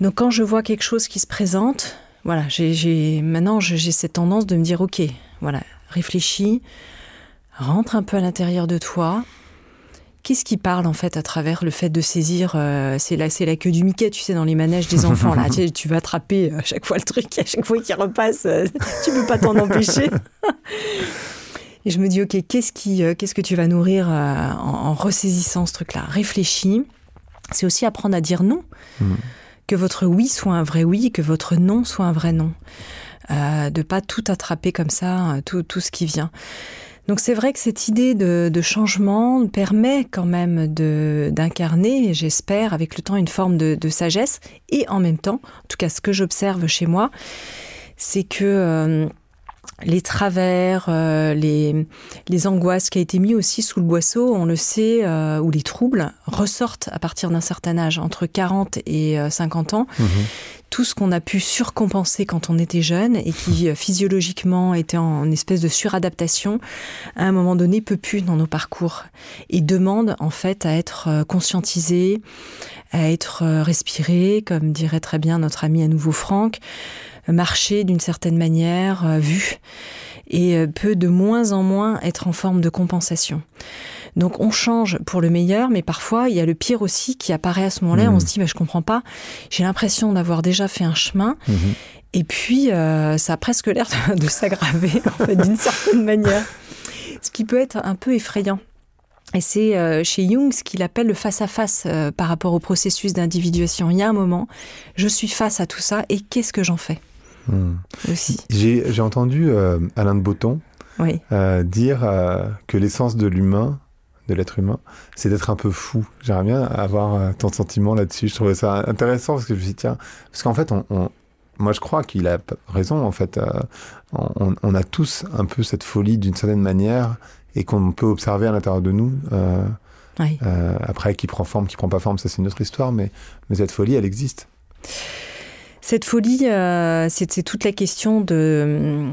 [SPEAKER 2] Donc quand je vois quelque chose qui se présente, voilà, j'ai maintenant j'ai cette tendance de me dire ok, voilà, réfléchis, rentre un peu à l'intérieur de toi. Qu'est-ce qui parle en fait à travers le fait de saisir euh, C'est la, c'est la queue du Mickey, tu sais, dans les manèges des enfants là. tu, tu vas attraper euh, à chaque fois le truc, à chaque fois qu'il repasse, euh, tu peux pas t'en empêcher. Et je me dis ok, qu'est-ce qui, qu'est-ce que tu vas nourrir en, en, ressaisissant ce truc-là? Réfléchis. C'est aussi apprendre à dire non. Mmh que votre oui soit un vrai oui, que votre non soit un vrai non. Euh, de pas tout attraper comme ça, tout, tout ce qui vient. Donc c'est vrai que cette idée de, changement permet quand même d'incarner, j'espère, avec le temps, une forme de, sagesse. Et en même temps, en tout cas ce que j'observe chez moi, c'est que... Euh, les travers, euh, les, les angoisses qui a été mis aussi sous le boisseau, on le sait, euh, ou les troubles ressortent à partir d'un certain âge, entre 40 et 50 euh, ans. Mhm. Tout ce qu'on a pu surcompenser quand on était jeune et qui physiologiquement était en espèce de suradaptation, à un moment donné peut plus dans nos parcours et demande en fait à être conscientisé, à être respiré, comme dirait très bien notre ami à nouveau Franck marcher d'une certaine manière, euh, vu, et euh, peut de moins en moins être en forme de compensation. Donc on change pour le meilleur, mais parfois il y a le pire aussi qui apparaît à ce moment-là. On mmh. se dit, mais je comprends pas. J'ai l'impression d'avoir déjà fait un chemin. Mmh. Et puis, euh, ça a presque l'air de, s'aggraver, en fait, d'une certaine manière. Ce qui peut être un peu effrayant. Et c'est chez Jung ce qu'il appelle le face-à-face par rapport au processus d'individuation. Il y a un moment, je suis face à tout ça et qu'est-ce que j'en fais?
[SPEAKER 1] Hmm. J'ai entendu euh, Alain de Botton euh, dire euh, que l'essence de l'humain, de l'être humain, c'est d'être un peu fou. J'aimerais bien avoir ton sentiment là-dessus. Je trouvais ça intéressant parce que je me suis dit, tiens, parce qu'en fait, on, moi je crois qu'il a raison. En fait, on, a tous un peu cette folie d'une certaine manière et qu'on peut observer à l'intérieur de nous. après, qui prend forme, qui prend pas forme, ça c'est une autre histoire, mais, mais cette folie, elle existe.
[SPEAKER 2] Cette folie, euh, c'est toute la question de euh,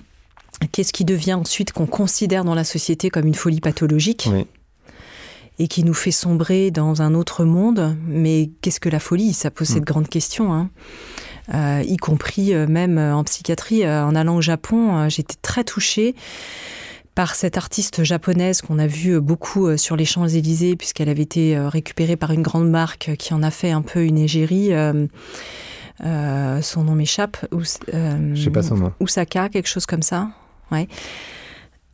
[SPEAKER 2] qu'est-ce qui devient ensuite qu'on considère dans la société comme une folie pathologique. Et qui nous fait sombrer dans un autre monde. Mais qu'est-ce que la folie? Ça pose cette mm. grande question. Hein. Euh, y compris même en psychiatrie. En allant au Japon, j'étais très touchée par cette artiste japonaise qu'on a vue beaucoup sur les Champs-Élysées, puisqu'elle avait été récupérée par une grande marque qui en a fait un peu une égérie. Euh, son nom m'échappe.
[SPEAKER 1] Euh, Je sais pas son nom.
[SPEAKER 2] Osaka, quelque chose comme ça. Ouais.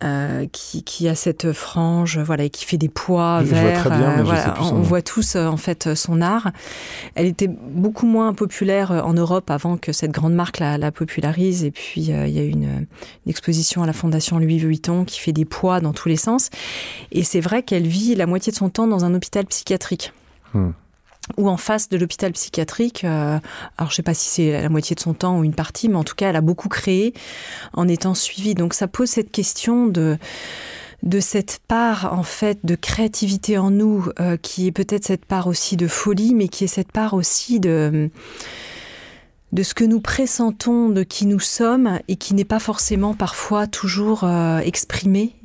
[SPEAKER 2] Euh, qui, qui, a cette frange, voilà, et qui fait des poids verts. on, voit tous en fait son art. Elle était beaucoup moins populaire en Europe avant que cette grande marque la, popularise. Et puis il y a eu une, exposition à la Fondation Louis Vuitton qui fait des poids dans tous les sens. Et c'est vrai qu'elle vit la moitié de son temps dans un hôpital psychiatrique. Hmm ou en face de l'hôpital psychiatrique. Euh, alors je sais pas si c'est la moitié de son temps ou une partie, mais en tout cas elle a beaucoup créé en étant suivie. Donc ça pose cette question de de cette part en fait de créativité en nous, euh, qui est peut-être cette part aussi de folie, mais qui est cette part aussi de de ce que nous pressentons de qui nous sommes et qui n'est pas forcément parfois toujours euh, exprimé,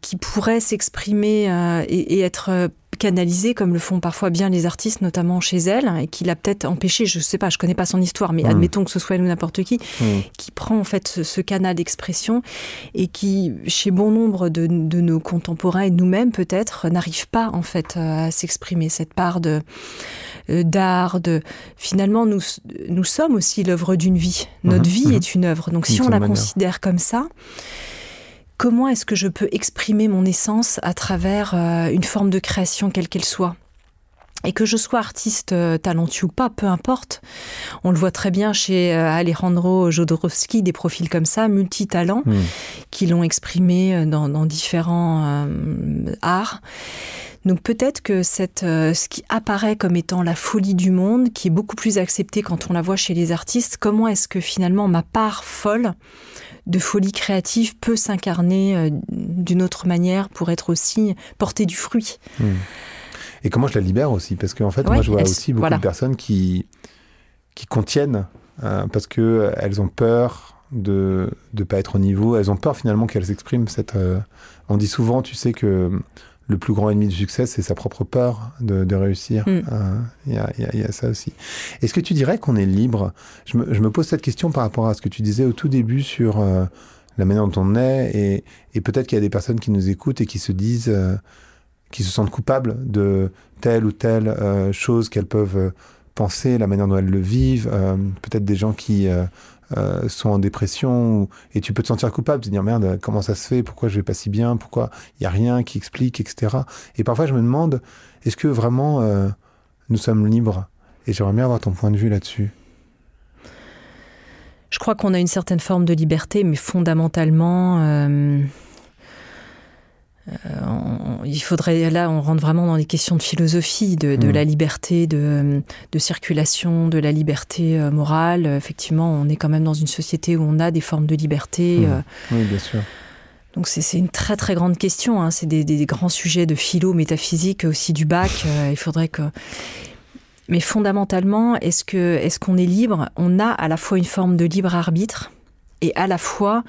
[SPEAKER 2] qui pourrait s'exprimer et, être canalisé comme le font parfois bien les artistes, notamment chez elle, et qui l'a peut-être empêché, je sais pas, je connais pas son histoire, mais
[SPEAKER 1] Mm.
[SPEAKER 2] admettons que ce soit elle ou n'importe qui,
[SPEAKER 1] Mm.
[SPEAKER 2] qui prend en fait ce, ce canal d'expression et qui, chez bon nombre de, de nos contemporains et nous-mêmes peut-être, n'arrive pas en fait à s'exprimer cette part de euh, d'art, de finalement nous nous sommes aussi l'œuvre d'une vie. Notre
[SPEAKER 1] Mhm,
[SPEAKER 2] vie
[SPEAKER 1] mhm.
[SPEAKER 2] est une œuvre. Donc si on la
[SPEAKER 1] manière.
[SPEAKER 2] considère comme ça, comment est-ce que je peux exprimer mon essence à travers euh, une forme de création quelle qu'elle soit? Et que je sois artiste euh, talentueux ou pas, peu importe. On le voit très bien chez euh, Alejandro Jodorowsky, des profils comme ça, multitalents,
[SPEAKER 1] Mm.
[SPEAKER 2] qui l'ont exprimé dans, dans différents euh, arts. Donc peut-être que cette, euh, ce qui apparaît comme étant la folie du monde, qui est beaucoup plus acceptée quand on la voit chez les artistes, comment est-ce que finalement ma part folle de folie créative peut s'incarner euh, d'une autre manière pour être aussi porter du fruit
[SPEAKER 1] Mm. Et comment je la libère aussi? Parce qu'en fait,
[SPEAKER 2] Ouais,
[SPEAKER 1] moi, je vois aussi beaucoup
[SPEAKER 2] voilà.
[SPEAKER 1] de personnes qui, qui contiennent euh, parce que elles ont peur de ne pas être au niveau. Elles ont peur finalement qu'elles expriment cette. euh, on dit souvent, tu sais, que le plus grand ennemi du succès, c'est sa propre peur de, de réussir.
[SPEAKER 2] Mm.
[SPEAKER 1] Euh, Il y, a, il y a- il y a ça aussi. Est-ce que tu dirais qu'on est libre? Je me, je me pose cette question par rapport à ce que tu disais au tout début sur euh, la manière dont on est. Et, et peut-être qu'il y a des personnes qui nous écoutent et qui se disent. euh, qui se sentent coupables de telle ou telle chose qu'elles peuvent penser, la manière dont elles le vivent, peut-être des gens qui euh, sont en dépression, et tu peux te sentir coupable, te dire merde, comment ça se fait, pourquoi je vais pas si bien, pourquoi il y a rien qui explique, etc. Et parfois je me demande, est-ce que vraiment euh, nous sommes libres? Et j'aimerais bien avoir ton point de vue là-dessus.
[SPEAKER 2] Je crois qu'on a une certaine forme de liberté, mais fondamentalement, euh, euh, on- il faudrait là, on rentre vraiment dans des questions de philosophie, de, de
[SPEAKER 1] Mm.
[SPEAKER 2] la liberté de, de circulation, de la liberté euh, morale. Effectivement, on est quand même dans une société où on a des formes de liberté.
[SPEAKER 1] Mm.
[SPEAKER 2] euh,
[SPEAKER 1] Oui, bien sûr.
[SPEAKER 2] donc c'est une très très grande question. hein. C'est des, des grands sujets de philo, métaphysique, aussi du bac. Il faudrait que. Mais fondamentalement, est-ce que est-ce qu'on est libre? On a à la fois une forme de libre arbitre et à la fois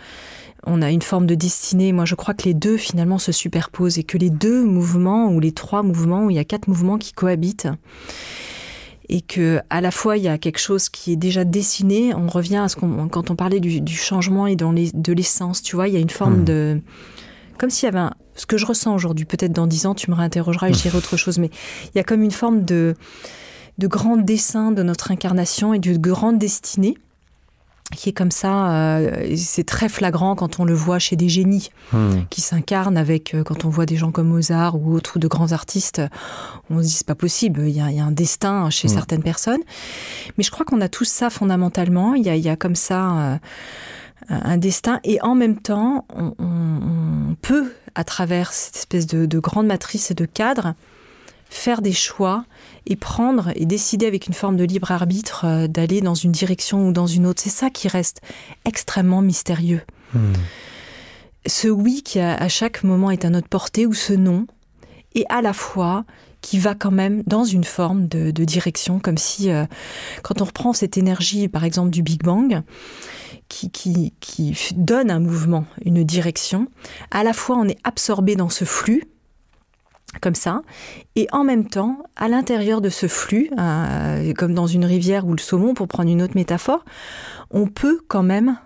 [SPEAKER 2] on a une forme de destinée. Moi, je crois que les deux finalement se superposent et que les deux mouvements ou les trois mouvements, où il y a quatre mouvements qui cohabitent. Et que à la fois il y a quelque chose qui est déjà dessiné. On revient à ce qu'on quand on parlait du, du changement et dans les, de l'essence. Tu vois, il y a une forme
[SPEAKER 1] Mhm.
[SPEAKER 2] de comme s'il y avait un, ce que je ressens aujourd'hui. Peut-être dans dix ans, tu me réinterrogeras et je dirai autre chose. Mais il y a comme une forme de de grand dessin de notre incarnation et de grande destinée qui est comme ça. euh, c'est très flagrant quand on le voit chez des génies
[SPEAKER 1] Mm.
[SPEAKER 2] qui s'incarnent avec, euh, quand on voit des gens comme Mozart ou autres, ou de grands artistes, on se dit c'est pas possible, il y a, il y a un destin chez
[SPEAKER 1] Mm.
[SPEAKER 2] certaines personnes. Mais je crois qu'on a tous ça fondamentalement, il y a, il y a comme ça euh, un destin, et en même temps, on, on- on peut, à travers cette espèce de, de grande matrice et de cadre, faire des choix et prendre et décider avec une forme de libre arbitre euh, d'aller dans une direction ou dans une autre. C'est ça qui reste extrêmement mystérieux
[SPEAKER 1] Mm.
[SPEAKER 2] ce oui qui à, à chaque moment est à notre portée ou ce non, et à la fois qui va quand même dans une forme de, de direction, comme si euh, quand on reprend cette énergie, par exemple du Big Bang, qui, qui, qui donne un mouvement, une direction, à la fois on est absorbé dans ce flux, comme ça, et en même temps, à l'intérieur de ce flux, euh, comme dans une rivière ou le saumon, pour prendre une autre métaphore, on peut quand même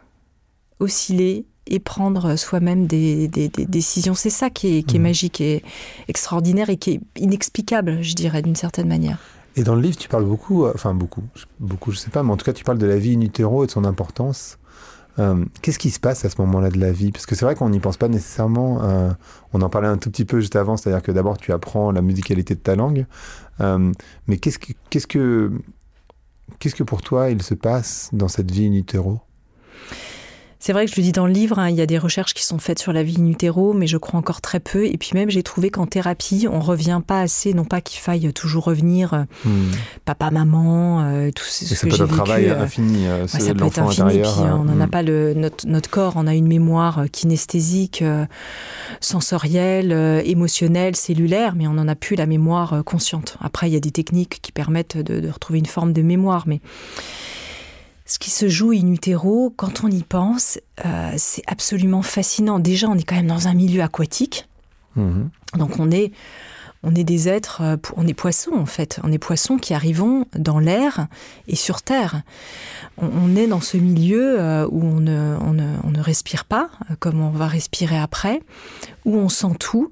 [SPEAKER 2] osciller et prendre soi-même des, des- des décisions. C'est ça qui est, qui est
[SPEAKER 1] Mhm.
[SPEAKER 2] magique et extraordinaire et qui est inexplicable, je dirais, d'une certaine manière.
[SPEAKER 1] Et dans le livre, tu parles beaucoup, euh, enfin beaucoup, beaucoup, je sais pas, mais en tout cas, tu parles de la vie in utero et de son importance. Euh, Qu'est-ce qui se passe à ce moment-là de la vie? Parce que c'est vrai qu'on n'y pense pas nécessairement. euh, on en parlait un tout petit peu juste avant, c'est-à-dire que d'abord, tu apprends la musicalité de ta langue. Euh, mais qu'est-ce que, qu'est-ce que, qu'est-ce que pour toi il se passe dans cette vie in utero?
[SPEAKER 2] C'est vrai que je le dis dans le livre, hein, il y a des recherches qui sont faites sur la vie in utero, mais je crois encore très peu. Et puis même, j'ai trouvé qu'en thérapie, on revient pas assez, non pas qu'il faille toujours revenir euh,
[SPEAKER 1] Hmm.
[SPEAKER 2] papa, maman, euh, tout ce,
[SPEAKER 1] Et
[SPEAKER 2] ce
[SPEAKER 1] ça
[SPEAKER 2] que
[SPEAKER 1] peut
[SPEAKER 2] j'ai
[SPEAKER 1] être un
[SPEAKER 2] vécu.
[SPEAKER 1] travail
[SPEAKER 2] euh,
[SPEAKER 1] infini, euh,
[SPEAKER 2] Ouais,
[SPEAKER 1] c'est
[SPEAKER 2] ça peut être infini,
[SPEAKER 1] intérieur.
[SPEAKER 2] puis euh, on n'en a
[SPEAKER 1] hmm.
[SPEAKER 2] pas le notre, notre corps, on a une mémoire euh, kinesthésique, euh, sensorielle, euh, émotionnelle, cellulaire, mais on n'en a plus la mémoire euh, consciente. Après, il y a des techniques qui permettent de, de retrouver une forme de mémoire, mais ce qui se joue in utero, quand on y pense, euh, c'est absolument fascinant. Déjà, on est quand même dans un milieu aquatique.
[SPEAKER 1] Mhm.
[SPEAKER 2] Donc on est, on est des êtres, euh, on est poissons en fait, on est poissons qui arrivons dans l'air et sur terre. On, est dans ce milieu euh, où on ne, on, ne, respire pas, comme on va respirer après, où on sent tout.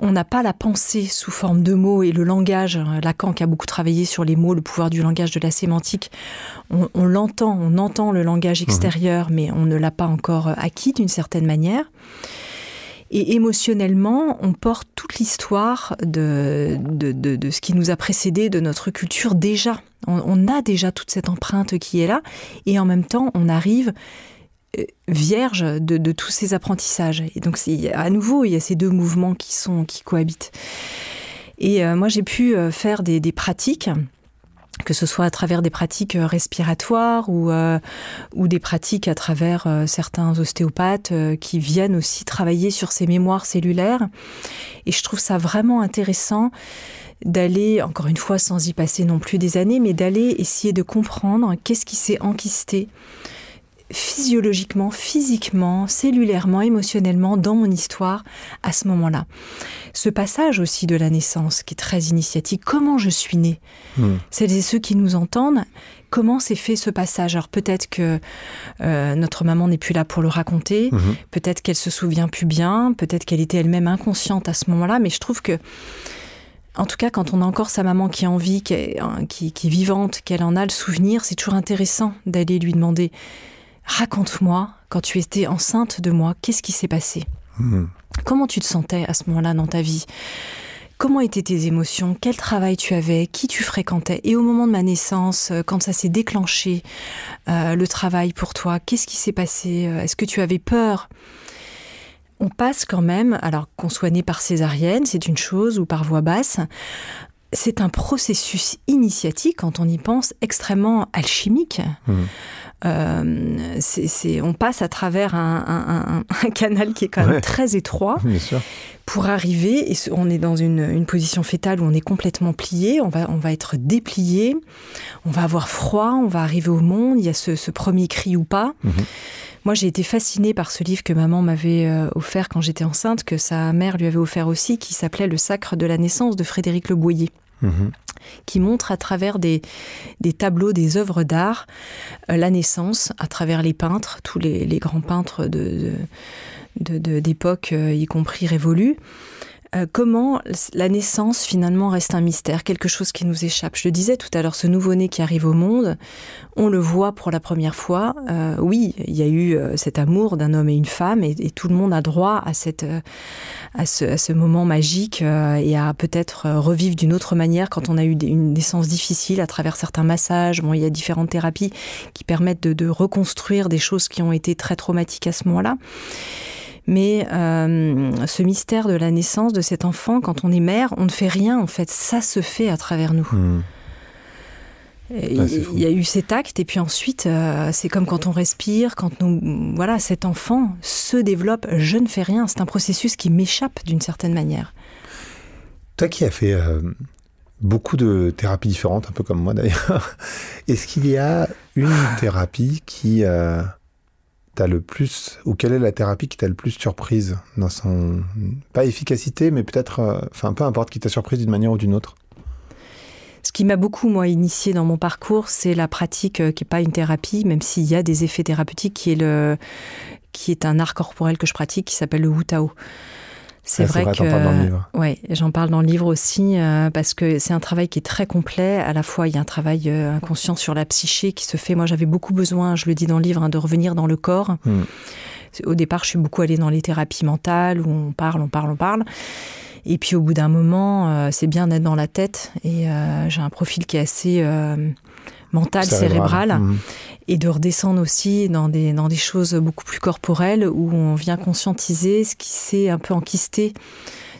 [SPEAKER 2] On n'a pas la pensée sous forme de mots et le langage. Lacan qui a beaucoup travaillé sur les mots, le pouvoir du langage, de la sémantique. On, l'entend, on entend le langage mmh. extérieur, mais on ne l'a pas encore acquis d'une certaine manière. Et émotionnellement, on porte toute l'histoire de, de, ce qui nous a précédé, de notre culture déjà. On, a déjà toute cette empreinte qui est là. Et en même temps, on arrive euh, vierge de, tous ces apprentissages. Et donc, à nouveau, il y a ces deux mouvements qui, sont, qui cohabitent. Et euh, moi, j'ai pu euh, faire des, pratiques que ce soit à travers des pratiques euh, respiratoires ou, euh, des pratiques à travers euh, certains ostéopathes qui viennent aussi travailler sur ces mémoires cellulaires. Et je trouve ça vraiment intéressant d'aller, encore une fois, sans y passer non plus des années, mais d'aller essayer de comprendre qu'est-ce qui s'est enquisté physiologiquement, physiquement, cellulairement, émotionnellement dans mon histoire à ce moment-là. Ce passage aussi de la naissance qui est très initiatique, comment je suis née hmm. Celles et ceux qui nous entendent, comment s'est fait ce passage? Alors peut-être que euh, notre maman n'est plus là pour le raconter, hmm. peut-être qu'elle se souvient plus bien, peut-être qu'elle était elle-même inconsciente à ce moment-là, mais je trouve que en tout cas, quand on a encore sa maman qui est en vie, qui est, qui, qui est vivante, qu'elle en a le souvenir, c'est toujours intéressant d'aller lui demander Raconte-moi, quand tu étais enceinte de moi, qu'est-ce qui s'est passé hmm. Comment tu te sentais à ce moment-là dans ta vie Comment étaient tes émotions Quel travail tu avais Qui tu fréquentais Et au moment de ma naissance, euh, quand ça s'est déclenché, euh, le travail pour toi, qu'est-ce qui s'est passé euh, Est-ce que tu avais peur on passe quand même, alors qu'on soit né par césarienne, c'est une chose, ou par voix basse, c'est un processus initiatique, quand on y pense, extrêmement alchimique. Hmm. Euh, on passe à travers un, canal qui est quand même très étroit pour arriver, et on est dans une, position fétale où on est complètement plié, on va, on va être déplié, on va avoir froid, on va arriver au monde, il y a ce, premier cri ou pas. Mhm. Moi, j'ai été fascinée par ce livre que maman m'avait euh, offert quand j'étais enceinte, que sa mère lui avait offert aussi, qui s'appelait Le sacre de la naissance de Frédéric Le Boyer. Mhm qui montre à travers des, tableaux, des œuvres d'art, euh, la naissance, à travers les peintres, tous les, grands peintres d'époque, euh, y compris révolus. Euh, comment la naissance finalement reste un mystère, quelque chose qui nous échappe? Je le disais tout à l'heure, ce nouveau-né qui arrive au monde, on le voit pour la première fois. Euh, oui, il y a eu euh, cet amour d'un homme et une femme, et, tout le monde a droit à, cette, à, ce, moment magique et à peut-être revivre d'une autre manière quand on a eu une naissance difficile à travers certains massages. Bon, il y a différentes thérapies qui permettent de reconstruire des choses qui ont été très traumatiques à ce moment-là. Mais euh, ce mystère de la naissance de cet enfant, quand on est mère, on ne fait rien en fait. Ça se fait à travers nous. Hmm. Ah, il y a eu cet acte et puis ensuite euh, c'est comme quand on respire, quand nous voilà cet enfant se développe. Je ne fais rien. C'est un processus qui m'échappe d'une certaine manière.
[SPEAKER 1] Toi qui as fait euh, beaucoup de thérapies différentes, un peu comme moi d'ailleurs, est-ce qu'il y a une thérapie qui le plus, ou quelle est la thérapie qui t'a le plus surprise dans son, pas efficacité, mais peut-être, euh, enfin, peu importe, qui t'a surprise d'une manière ou d'une autre?
[SPEAKER 2] Ce qui m'a beaucoup, moi, initié dans mon parcours, c'est la pratique euh, qui n'est pas une thérapie, même s'il y a des effets thérapeutiques, qui est, le, qui est un art corporel que je pratique, qui s'appelle le Wu Tao.
[SPEAKER 1] C'est vrai, que
[SPEAKER 2] ouais, j'en parle dans le livre aussi euh, parce que c'est un travail qui est très complet. À la fois, il y a un travail euh, inconscient sur la psyché qui se fait. Moi, j'avais beaucoup besoin, je le dis dans le livre, hein, de revenir dans le corps. Hmm. Au départ, je suis beaucoup allée dans les thérapies mentales où on parle, on parle, on parle. Et puis au bout d'un moment, euh, c'est bien d'être dans la tête. Et j'ai un profil qui est assez mental, cérébral. Hmm et de redescendre aussi dans des, dans des choses beaucoup plus corporelles où on vient conscientiser ce qui s'est un peu enquisté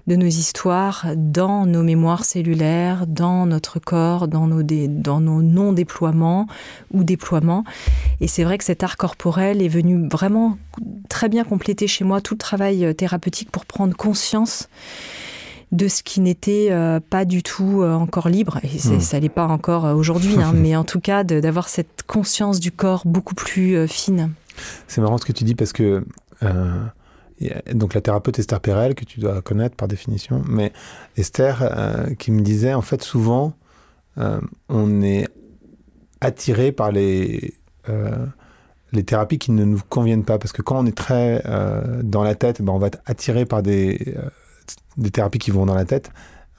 [SPEAKER 2] de nos histoires dans nos mémoires cellulaires, dans notre corps, dans nos, dans nos non-déploiements ou déploiements. Et c'est vrai que cet art corporel est venu vraiment très bien compléter chez moi tout le travail thérapeutique pour prendre conscience de ce qui n'était euh, pas du tout euh, encore libre. Et hmm. ça n'est pas encore euh, aujourd'hui, hein, mais en tout cas d'avoir cette conscience du corps beaucoup plus fine.
[SPEAKER 1] C'est marrant ce que tu dis parce que donc la thérapeute Esther Perel, que tu dois connaître par définition, mais Esther qui me disait, en fait, souvent, on est attiré par les les thérapies qui ne nous conviennent pas. Parce que quand on est très euh, dans la tête, ben on va être attiré par des, euh, des thérapies qui vont dans la tête,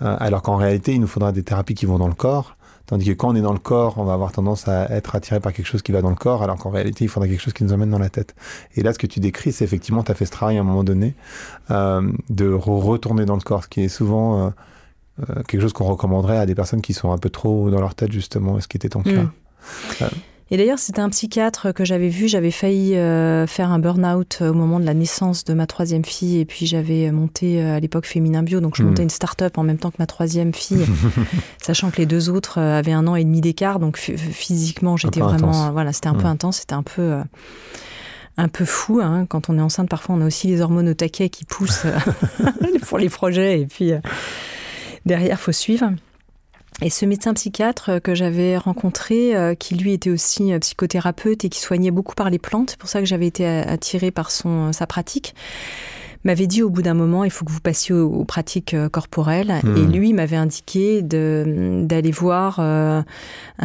[SPEAKER 1] euh, alors qu'en réalité, il nous faudra des thérapies qui vont dans le corps. Tandis que quand on est dans le corps, on va avoir tendance à être attiré par quelque chose qui va dans le corps, alors qu'en réalité, il faudra quelque chose qui nous emmène dans la tête. Et là, ce que tu décris, c'est effectivement, tu as fait ce travail à un moment donné, de retourner dans le corps, ce qui est souvent quelque chose qu'on recommanderait à des personnes qui sont un peu trop dans leur tête, justement, ce qui était ton cas.
[SPEAKER 2] Et d'ailleurs, c'était un psychiatre que j'avais vu. J'avais failli euh, faire un burn-out au moment de la naissance de ma troisième fille. Et puis, j'avais monté euh, à l'époque Féminin Bio. Donc, je hmm. montais une start-up en même temps que ma troisième fille, sachant que les deux autres euh, avaient un an et demi d'écart. Donc, physiquement, j'étais vraiment. Voilà, c'était un peu hmm. intense. C'était un peu. un peu fou. Hein. Quand on est enceinte, parfois, on a aussi les hormones au taquet qui poussent pour les projets. Et puis, derrière, faut suivre. Et ce médecin psychiatre que j'avais rencontré, euh, qui lui était aussi euh, psychothérapeute et qui soignait beaucoup par les plantes, c'est pour ça que j'avais été attirée par son, sa pratique, m'avait dit au bout d'un moment, il faut que vous passiez aux, pratiques euh, corporelles. Hmm. Et lui m'avait indiqué d'aller voir un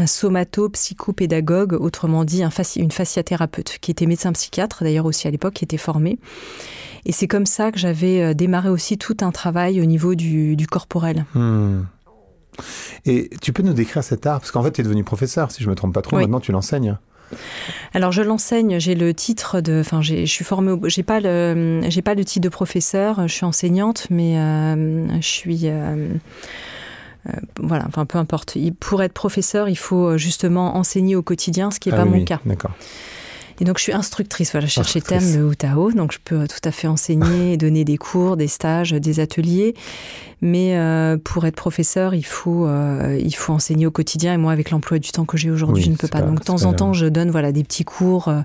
[SPEAKER 2] somato-psychopédagogue, autrement dit un une fasciathérapeute, qui était médecin psychiatre, d'ailleurs aussi à l'époque, qui était formé. Et c'est comme ça que j'avais démarré aussi tout un travail au niveau du, corporel.
[SPEAKER 1] Hmm. Et tu peux nous décrire cet art? Parce qu'en fait, tu es devenu professeur, si je ne me trompe pas trop. Maintenant, tu l'enseignes.
[SPEAKER 2] Alors je l'enseigne, j'ai le titre de, enfin je suis formée, j'ai pas le, j'ai pas le titre de professeur, je suis enseignante, mais euh, je suis, euh, euh, voilà, enfin peu importe. Pour être professeur, il faut justement enseigner au quotidien, ce qui n'est ah pas mon cas.
[SPEAKER 1] D'accord.
[SPEAKER 2] Et donc, je suis instructrice. Voilà, je cherchais thème de Utao. Donc, je peux tout à fait enseigner, donner des cours, des stages, des ateliers. Mais euh, pour être professeur, il faut, euh, il faut enseigner au quotidien. Et moi, avec l'emploi du temps que j'ai aujourd'hui, je ne peux pas. Donc, de temps en temps, je donne voilà, des petits cours euh,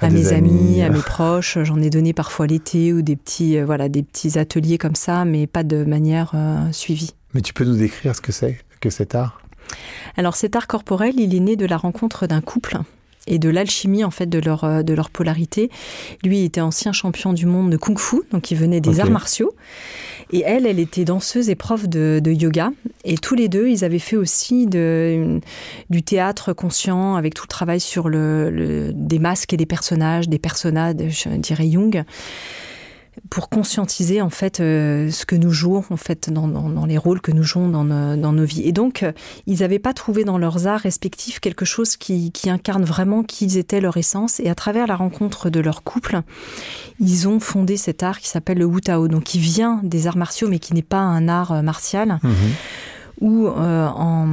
[SPEAKER 2] à, mes amis, à mes proches. J'en ai donné parfois l'été ou des petits, voilà, des petits ateliers comme ça, mais pas de manière suivie.
[SPEAKER 1] Mais tu peux nous décrire ce que c'est que cet art?
[SPEAKER 2] Alors cet art corporel, il est né de la rencontre d'un couple et de l'alchimie en fait de leur euh, de leur polarité. Lui était ancien champion du monde de kung-fu, donc il venait des arts martiaux. Et elle, elle était danseuse et prof de, yoga. Et tous les deux, ils avaient fait aussi de, du théâtre conscient avec tout le travail sur le, des masques et des personnages, des personnages, je dirais Jung pour conscientiser en fait euh, ce que nous jouons en fait dans, dans, les rôles que nous jouons dans, dans nos vies. Et donc euh, ils n'avaient pas trouvé dans leurs arts respectifs quelque chose qui, qui incarne vraiment qui étaient leur essence. Et à travers la rencontre de leur couple, ils ont fondé cet art qui s'appelle le Wu Tao, donc qui vient des arts martiaux mais qui n'est pas un art euh, martial. Mmh. Où en,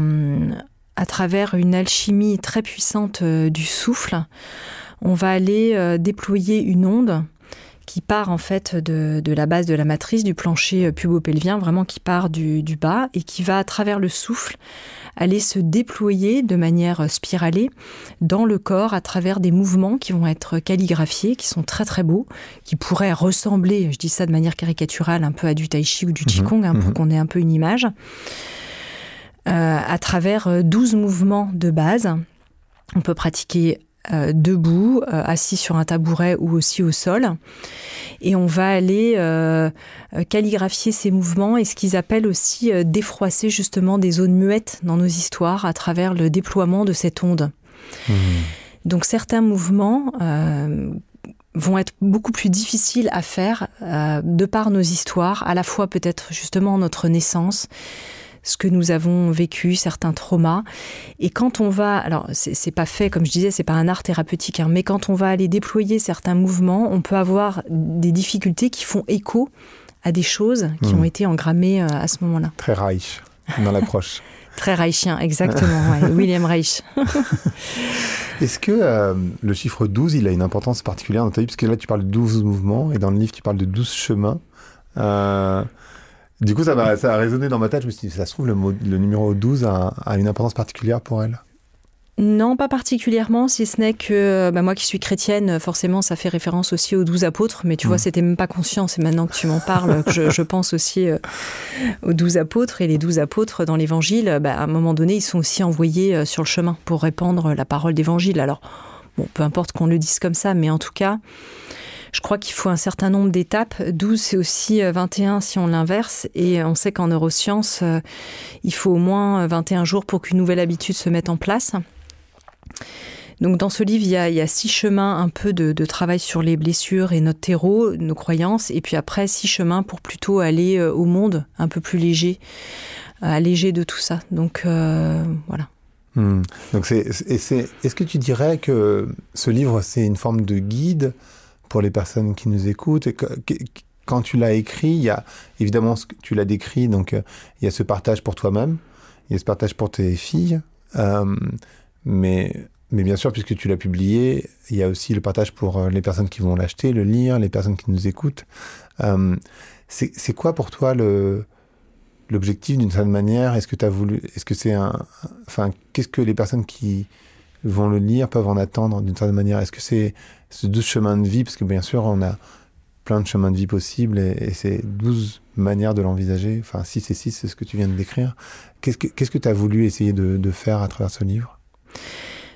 [SPEAKER 2] à travers une alchimie très puissante du souffle, on va aller déployer une onde qui part en fait de, la base de la matrice, du plancher euh, pubopelvien, vraiment qui part du, bas et qui va à travers le souffle aller se déployer de manière euh, spiralée dans le corps à travers des mouvements qui vont être calligraphiés, qui sont très très beaux, qui pourraient ressembler, je dis ça de manière caricaturale, un peu à du tai chi ou du mhm. qigong, hein, pour mhm. qu'on ait un peu une image, euh, à travers 12 mouvements de base. On peut pratiquer euh, debout, euh, assis sur un tabouret ou aussi au sol. Et on va aller euh, calligraphier ces mouvements et ce qu'ils appellent aussi défroisser justement des zones muettes dans nos histoires à travers le déploiement de cette onde. Mmh. Donc certains mouvements vont être beaucoup plus difficiles à faire de par nos histoires, à la fois peut-être justement notre naissance, ce que nous avons vécu, certains traumas. Et quand on va, alors c'est pas fait, comme je disais, c'est pas un art thérapeutique, hein, mais quand on va aller déployer certains mouvements, on peut avoir des difficultés qui font écho à des choses qui hmm. ont été engrammées euh, à ce moment-là.
[SPEAKER 1] Très Reich dans l'approche.
[SPEAKER 2] Très Reichien, exactement, William Reich.
[SPEAKER 1] Est-ce que euh, le chiffre 12, il a une importance particulière dans ta vie? Parce que là, tu parles de 12 mouvements et dans le livre, tu parles de 12 chemins. Euh, du coup, ça, a, ça a résonné dans ma tête. Je me suis dit, ça se trouve, le, le numéro 12 a, une importance particulière pour elle
[SPEAKER 2] non, pas particulièrement, si ce n'est que bah, moi qui suis chrétienne, forcément, ça fait référence aussi aux douze apôtres, mais tu vois, mm. c'était même pas conscient, c'est maintenant que tu m'en parles que je, pense aussi euh, aux douze apôtres. Et les douze apôtres dans l'évangile, bah, à un moment donné, ils sont aussi envoyés euh, sur le chemin pour répandre la parole d'évangile. Alors, bon, peu importe qu'on le dise comme ça, mais en tout cas, Je crois qu'il faut un certain nombre d'étapes. 12, c'est aussi 21 si on l'inverse. Et on sait qu'en neurosciences, il faut au moins 21 jours pour qu'une nouvelle habitude se mette en place. Donc dans ce livre, il y a, six chemins un peu de, travail sur les blessures et notre terreau, nos croyances, et puis après six chemins pour plutôt aller euh, au monde un peu plus léger, euh, allégé de tout ça. Donc euh, voilà.
[SPEAKER 1] Hmm. Donc c'est, est-ce que tu dirais que ce livre c'est une forme de guide pour les personnes qui nous écoutent. Quand tu l'as écrit, il y a évidemment ce que tu l'as décrit, donc il y a ce partage pour toi-même, il y a ce partage pour tes filles, mais mais bien sûr, puisque tu l'as publié, il y a aussi le partage pour euh, les personnes qui vont l'acheter, le lire, les personnes qui nous écoutent. Euh, c'est quoi pour toi le l'objectif d'une certaine manière? Est-ce que tu as voulu Est-ce que c'est un Enfin, qu'est-ce que les personnes qui vont le lire peuvent en attendre d'une certaine manière? Est-ce que c'est ce douze chemins de vie Parce que bien sûr, on a plein de chemins de vie possibles et, c'est douze manières de l'envisager. Enfin, si c'est six, c'est ce que tu viens de décrire. Qu'est-ce que tu as voulu essayer de, de faire à travers ce livre?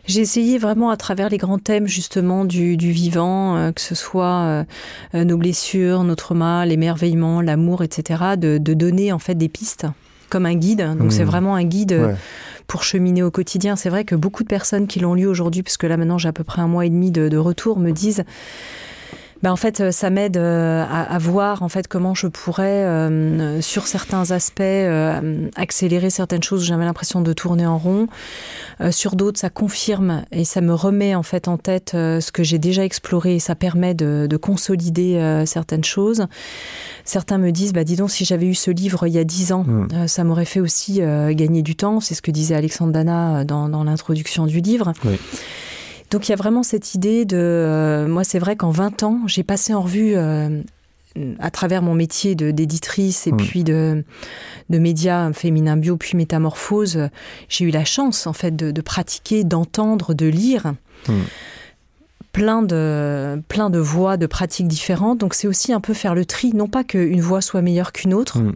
[SPEAKER 2] J'ai essayé vraiment à travers les grands thèmes justement du, vivant, euh, que ce soit euh, euh, nos blessures, nos traumas, l'émerveillement, l'amour, etc., de, donner en fait des pistes comme un guide. Donc c'est mmh. vraiment un guide. Pour cheminer au quotidien. C'est vrai que beaucoup de personnes qui l'ont lu aujourd'hui, puisque là maintenant j'ai à peu près un mois et demi de retour, me disent ben, en fait, euh, ça m'aide euh, à, voir en fait comment je pourrais, euh, sur certains aspects, accélérer certaines choses. J'avais l'impression de tourner en rond. sur d'autres, ça confirme et ça me remet en fait en tête ce que j'ai déjà exploré et ça permet de, consolider certaines choses. Certains me disent, bah dis donc, si j'avais eu ce livre il y a dix ans, mmh. ça m'aurait fait aussi gagner du temps. C'est ce que disait Alexandre Dana dans, dans l'introduction du livre. Oui. Donc il y a vraiment cette idée de... Euh, moi, c'est vrai qu'en 20 ans, j'ai passé en revue, euh, à travers mon métier d'éditrice et mmh. puis de, de médias féminins bio, puis métamorphose, j'ai eu la chance, en fait, de, pratiquer, d'entendre, de lire. Mmh. Plein de, plein de voix, de pratiques différentes. Donc c'est aussi un peu faire le tri, non pas qu'une voix soit meilleure qu'une autre, mmh.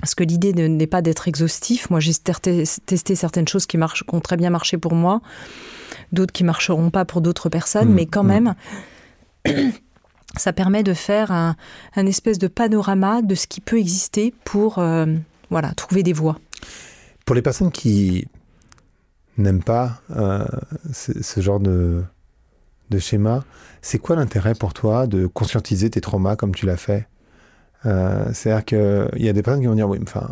[SPEAKER 2] Parce que l'idée n'est pas d'être exhaustif. Moi, j'ai testé certaines choses qui, marchent, qui ont très bien marché pour moi d'autres qui marcheront pas pour d'autres personnes, mmh, mais quand mmh. même, ça permet de faire un, espèce de panorama de ce qui peut exister pour euh, voilà, trouver des voies.
[SPEAKER 1] Pour les personnes qui n'aiment pas euh, ce, genre de, de schéma, c'est quoi l'intérêt pour toi de conscientiser tes traumas comme tu l'as fait? Euh, C'est-à-dire qu'il y a des personnes qui vont dire oui, enfin,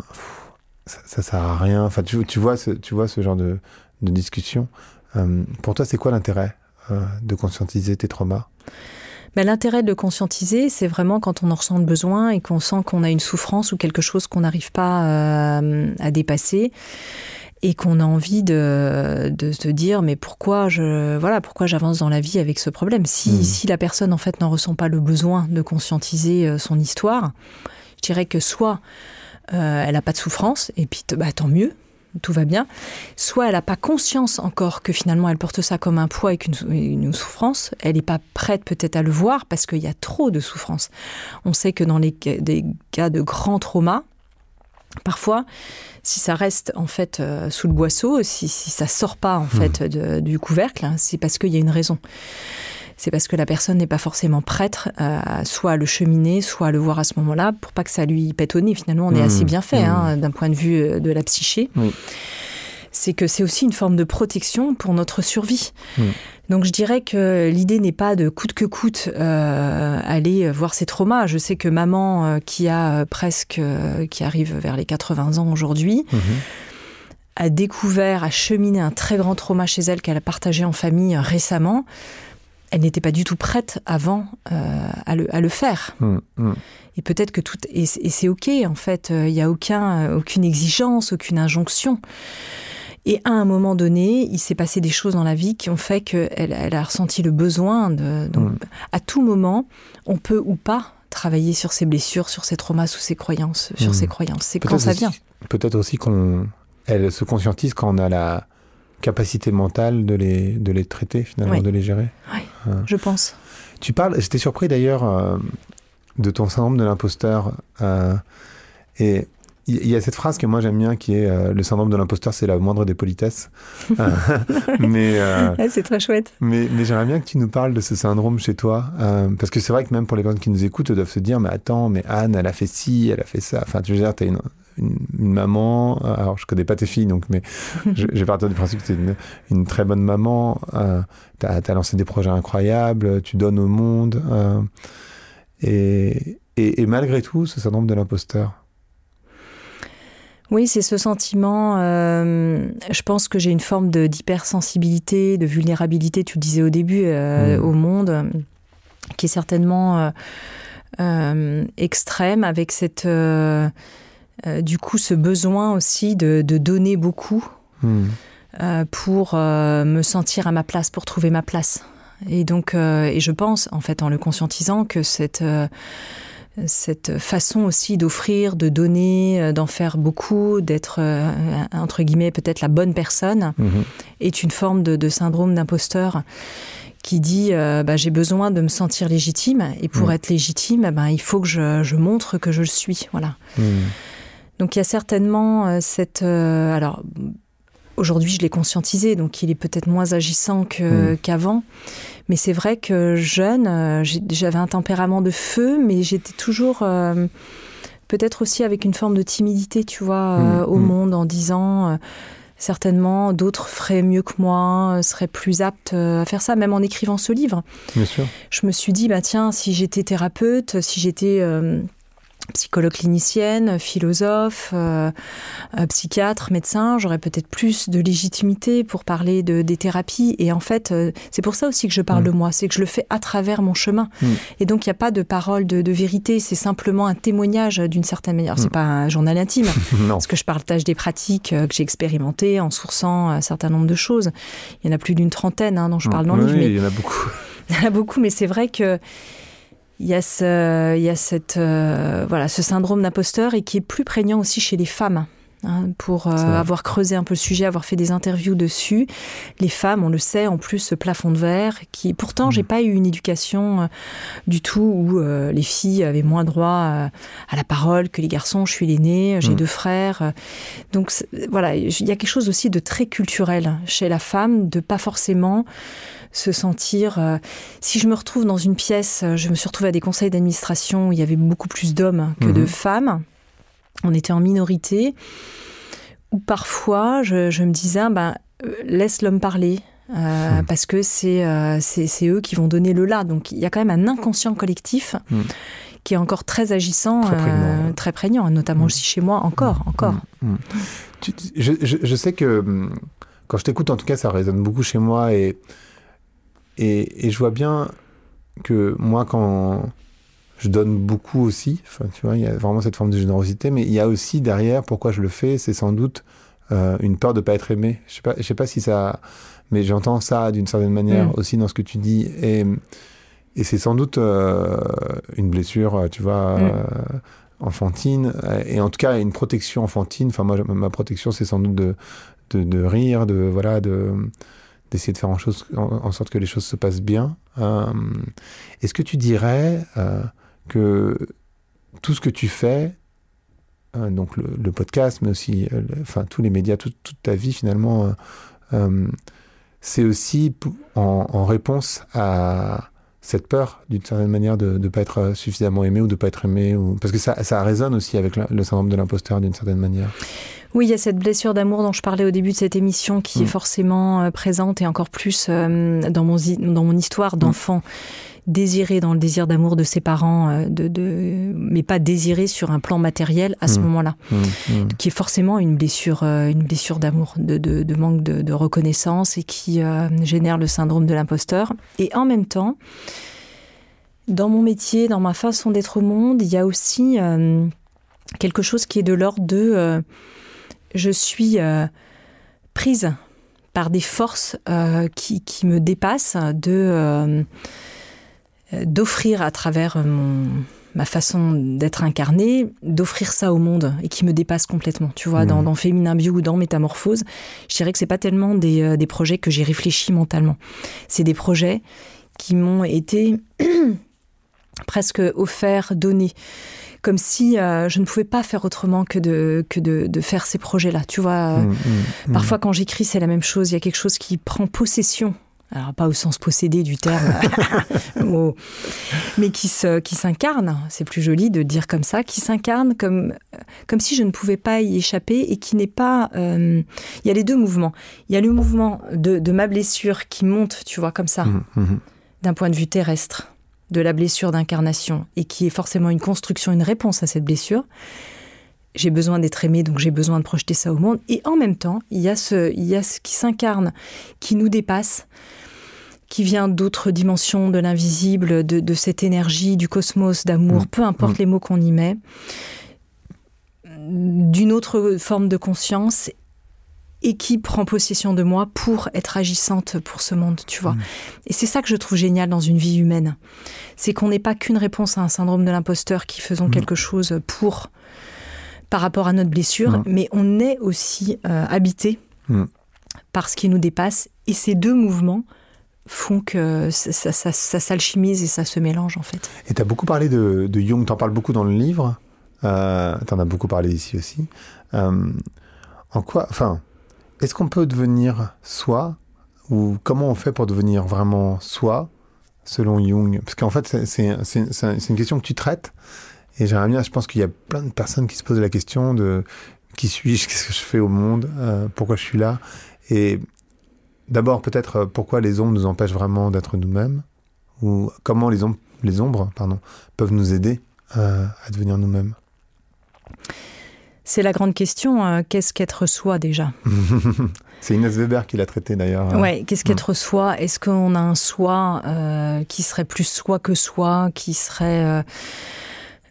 [SPEAKER 1] ça, ça sert à rien. Enfin, tu, vois ce, tu vois ce genre de, de discussion. Euh, pour toi, c'est quoi l'intérêt euh, de conscientiser tes traumas?
[SPEAKER 2] Ben, L'intérêt de le conscientiser, c'est vraiment quand on en ressent le besoin et qu'on sent qu'on a une souffrance ou quelque chose qu'on n'arrive pas à dépasser et qu'on a envie de, de, se dire mais pourquoi je voilà pourquoi j'avance dans la vie avec ce problème? Si, hmm. si la personne en fait n'en ressent pas le besoin de conscientiser son histoire je dirais que soit elle n'a pas de souffrance et puis bah, tant mieux tout va bien, soit elle n'a pas conscience encore que finalement elle porte ça comme un poids et qu'une une souffrance, elle n'est pas prête peut-être à le voir parce qu'il y a trop de souffrance. On sait que dans les des cas de grands traumas, parfois, si ça reste en fait euh, sous le boisseau, si, si ça sort pas en mmh. fait du couvercle, hein, c'est parce qu'il y a une raison c'est parce que la personne n'est pas forcément prête à soit à le cheminer, soit à le voir à ce moment-là, pour pas que ça lui pète au nez. Finalement, on est assez mmh. bien fait hein, mmh. d'un point de vue euh, de la psyché. C'est que c'est aussi une forme de protection pour notre survie. Donc je dirais que l'idée n'est pas de coûte que coûte euh, aller voir ses traumas. Je sais que maman euh, qui a presque, qui arrive vers les 80 ans aujourd'hui, a découvert, a cheminé un très grand trauma chez elle qu'elle a partagé en famille récemment elle n'était pas du tout prête avant euh, à, le, faire. Mmh, mmh. Et peut-être que tout et, c'est ok en fait. Il n'y a aucun, aucune exigence, aucune injonction. Et à un moment donné, il s'est passé des choses dans la vie qui ont fait qu'elle elle a ressenti le besoin de. Donc, mmh. à tout moment, on peut ou pas travailler sur ses blessures, sur ses traumas, sur ses croyances, sur ses croyances. C'est quand ça vient.
[SPEAKER 1] Peut-être aussi qu'on elle se conscientise quand on a la capacité mentale de les, de les traiter, finalement, de les gérer.
[SPEAKER 2] Oui, hein. je pense.
[SPEAKER 1] Tu parles, j'étais surpris d'ailleurs euh, de ton syndrome de l'imposteur. Euh, et il y a cette phrase que moi j'aime bien qui est euh, le syndrome de l'imposteur, c'est la moindre des politesses. Euh,
[SPEAKER 2] mais c'est très chouette.
[SPEAKER 1] Mais, mais j'aimerais bien que tu nous parles de ce syndrome chez toi, parce que c'est vrai que même pour les personnes qui nous écoutent, doivent se dire mais attends, mais Anne, elle a fait ci, elle a fait ça. Enfin, tu veux dire, t'as une, une, maman. Alors, je connais pas tes filles, donc, mais j'ai partir du principe que tu es une, une, très bonne maman. tu as, lancé des projets incroyables, tu donnes au monde. et, et, malgré tout, ce syndrome de l'imposteur.
[SPEAKER 2] Oui, c'est ce sentiment. Euh, je pense que j'ai une forme d'hypersensibilité, de, vulnérabilité, tu le disais au début, euh, mmh. au monde, qui est certainement euh, extrême, avec cette, du coup, ce besoin aussi de, donner beaucoup mmh. pour me sentir à ma place, pour trouver ma place. Et donc, et je pense, en fait, en le conscientisant, que cette cette façon aussi d'offrir, de donner, euh, d'en faire beaucoup, d'être, euh, entre guillemets, peut-être la bonne personne, mhm. est une forme de, syndrome d'imposteur qui dit euh, bah, j'ai besoin de me sentir légitime et pour mhm. être légitime, ben, il faut que je, montre que je le suis. Voilà. Mhm. Donc il y a certainement cette... alors aujourd'hui je l'ai conscientisé, donc il est peut-être moins agissant qu'avant. Mais c'est vrai que jeune, euh, j'avais un tempérament de feu, mais j'étais toujours euh, peut-être aussi avec une forme de timidité, tu vois, euh, mmh, au mmh. monde en disant certainement d'autres feraient mieux que moi, seraient plus aptes à faire ça, même en écrivant ce livre.
[SPEAKER 1] Bien sûr.
[SPEAKER 2] Je me suis dit, bah tiens, si j'étais thérapeute, si j'étais psychologue clinicienne, philosophe, euh, euh, psychiatre, médecin, j'aurais peut-être plus de légitimité pour parler de, des thérapies. Et en fait, euh, c'est pour ça aussi que je parle de mm. moi, c'est que je le fais à travers mon chemin. Mm. Et donc, il n'y a pas de parole de, vérité, c'est simplement un témoignage d'une certaine manière. C'est mm. pas un journal intime, parce que je partage des pratiques que j'ai expérimentées en sourçant un certain nombre de choses. Il y en a plus d'une trentaine hein, dont je parle dans le livre.
[SPEAKER 1] Mais... il y en a beaucoup.
[SPEAKER 2] il y en a beaucoup, mais c'est vrai que il y a ce, il y a cette, euh, voilà, ce syndrome d'imposteur et qui est plus prégnant aussi chez les femmes. Hein, pour euh, avoir creusé un peu le sujet, avoir fait des interviews dessus. Les femmes, on le sait, en plus ce plafond de verre, qui pourtant mmh. j'ai pas eu une éducation euh, du tout où les filles avaient moins droit à la parole que les garçons. Je suis l'aînée, j'ai mmh. deux frères, donc voilà, il y a quelque chose aussi de très culturel chez la femme, de pas forcément se sentir. Euh, si je me retrouve dans une pièce, euh, je me suis retrouvée à des conseils d'administration où il y avait beaucoup plus d'hommes que de mhm. femmes. On était en minorité. Ou parfois, je, me disais, ben, laisse l'homme parler. Mhm. Parce que c'est c'est eux qui vont donner le là. Donc il y a quand même un inconscient collectif mhm. qui est encore très agissant, très prégnant, notamment aussi chez moi, encore, encore.
[SPEAKER 1] je, je, sais que hum, quand je t'écoute, en tout cas, ça résonne beaucoup chez moi et et, je vois bien que moi, quand je donne beaucoup aussi, tu vois, il y a vraiment cette forme de générosité, mais il y a aussi derrière, pourquoi je le fais, c'est sans doute euh, une peur de ne pas être aimé. Je sais pas, je sais pas si ça, mais j'entends ça d'une certaine manière mm. aussi dans ce que tu dis, et, et c'est sans doute euh, une blessure, tu vois. Mm. Euh, enfantine et en tout cas une protection enfantine enfin moi ma protection c'est sans doute de, de, de rire de voilà de d'essayer de faire en, sorte que les choses se passent bien. Euh, est-ce que tu dirais euh, que tout ce que tu fais, euh, donc le, podcast, mais aussi enfin, tous les médias, toute ta vie finalement, c'est aussi en, réponse à cette peur, d'une certaine manière, de ne pas être suffisamment aimé ou de ne pas être aimé ou... Parce que ça, ça résonne aussi avec le syndrome de l'imposteur, d'une certaine manière.
[SPEAKER 2] Oui, il y a cette blessure d'amour dont je parlais au début de cette émission qui est mm. forcément euh, présente et encore plus euh, dans, mon, dans mon histoire mm. d'enfant. désiré dans le désir d'amour de ses parents, euh, de, de, mais pas désiré sur un plan matériel à ce mm. moment-là, qui est forcément une blessure, une blessure d'amour, de, de, manque de, reconnaissance et qui génère le syndrome de l'imposteur. Et en même temps, dans mon métier, dans ma façon d'être au monde, il y a aussi quelque chose qui est de l'ordre de je suis euh, prise par des forces euh, qui, me dépassent, de euh, d'offrir à travers mon, ma façon d'être incarnée, d'offrir ça au monde et qui me dépasse complètement. Tu vois, dans, mmh. dans, Féminin Bio ou dans Métamorphose, je dirais que c'est pas tellement des, des projets que j'ai réfléchi mentalement. C'est des projets qui m'ont été presque offerts, donnés comme si je ne pouvais pas faire autrement que de, que de, faire ces projets-là. Tu vois, mmh, mmh, parfois quand j'écris, c'est la même chose. Il y a quelque chose qui prend possession alors pas au sens possédé du terme, mais qui se, qui s'incarne, c'est plus joli de dire comme ça, qui s'incarne comme, comme si je ne pouvais pas y échapper et qui n'est pas... Euh, il y a les deux mouvements. Il y a le mouvement de, ma blessure qui monte, tu vois, comme ça, d'un point de vue terrestre, de la blessure d'incarnation, et qui est forcément une construction, une réponse à cette blessure j'ai besoin d'être aimé, donc j'ai besoin de projeter ça au monde. Et en même temps, il y a ce, il y a ce qui s'incarne, qui nous dépasse, qui vient d'autres dimensions, de l'invisible, de, cette énergie, du cosmos, d'amour, mm. peu importe mm. les mots qu'on y met, d'une autre forme de conscience et qui prend possession de moi pour être agissante pour ce monde, tu vois. Mm. Et c'est ça que je trouve génial dans une vie humaine. C'est qu'on n'est pas qu'une réponse à un syndrome de l'imposteur qui faisons quelque chose pour par rapport à notre blessure, mais on est aussi euh, habité par ce qui nous dépasse. Et ces deux mouvements font que ça, ça, s'alchimise et ça se mélange en fait.
[SPEAKER 1] Et tu as beaucoup parlé de, de Jung, tu en parles beaucoup dans le livre, euh, tu en as beaucoup parlé ici aussi. Euh, en quoi, enfin, est-ce qu'on peut devenir soi ou comment on fait pour devenir vraiment soi selon Jung? Parce qu'en fait, c'est une question que tu traites et j'aimerais bien, je pense qu'il y a plein de personnes qui se posent la question de qui suis-je, qu'est-ce que je fais au monde, euh, pourquoi je suis là? Et D'abord, peut-être euh, pourquoi les ombres nous empêchent vraiment d'être nous-mêmes, ou comment les ombres, pardon, peuvent nous aider euh, à devenir nous-mêmes?
[SPEAKER 2] C'est la grande question. Hein. qu'est-ce qu'être soi déjà
[SPEAKER 1] C'est Inès Weber qui l'a traité d'ailleurs.
[SPEAKER 2] Hein. Oui, qu'est-ce qu'être mm. soi? Est-ce qu'on a un soi euh, qui serait plus soi que soi, qui serait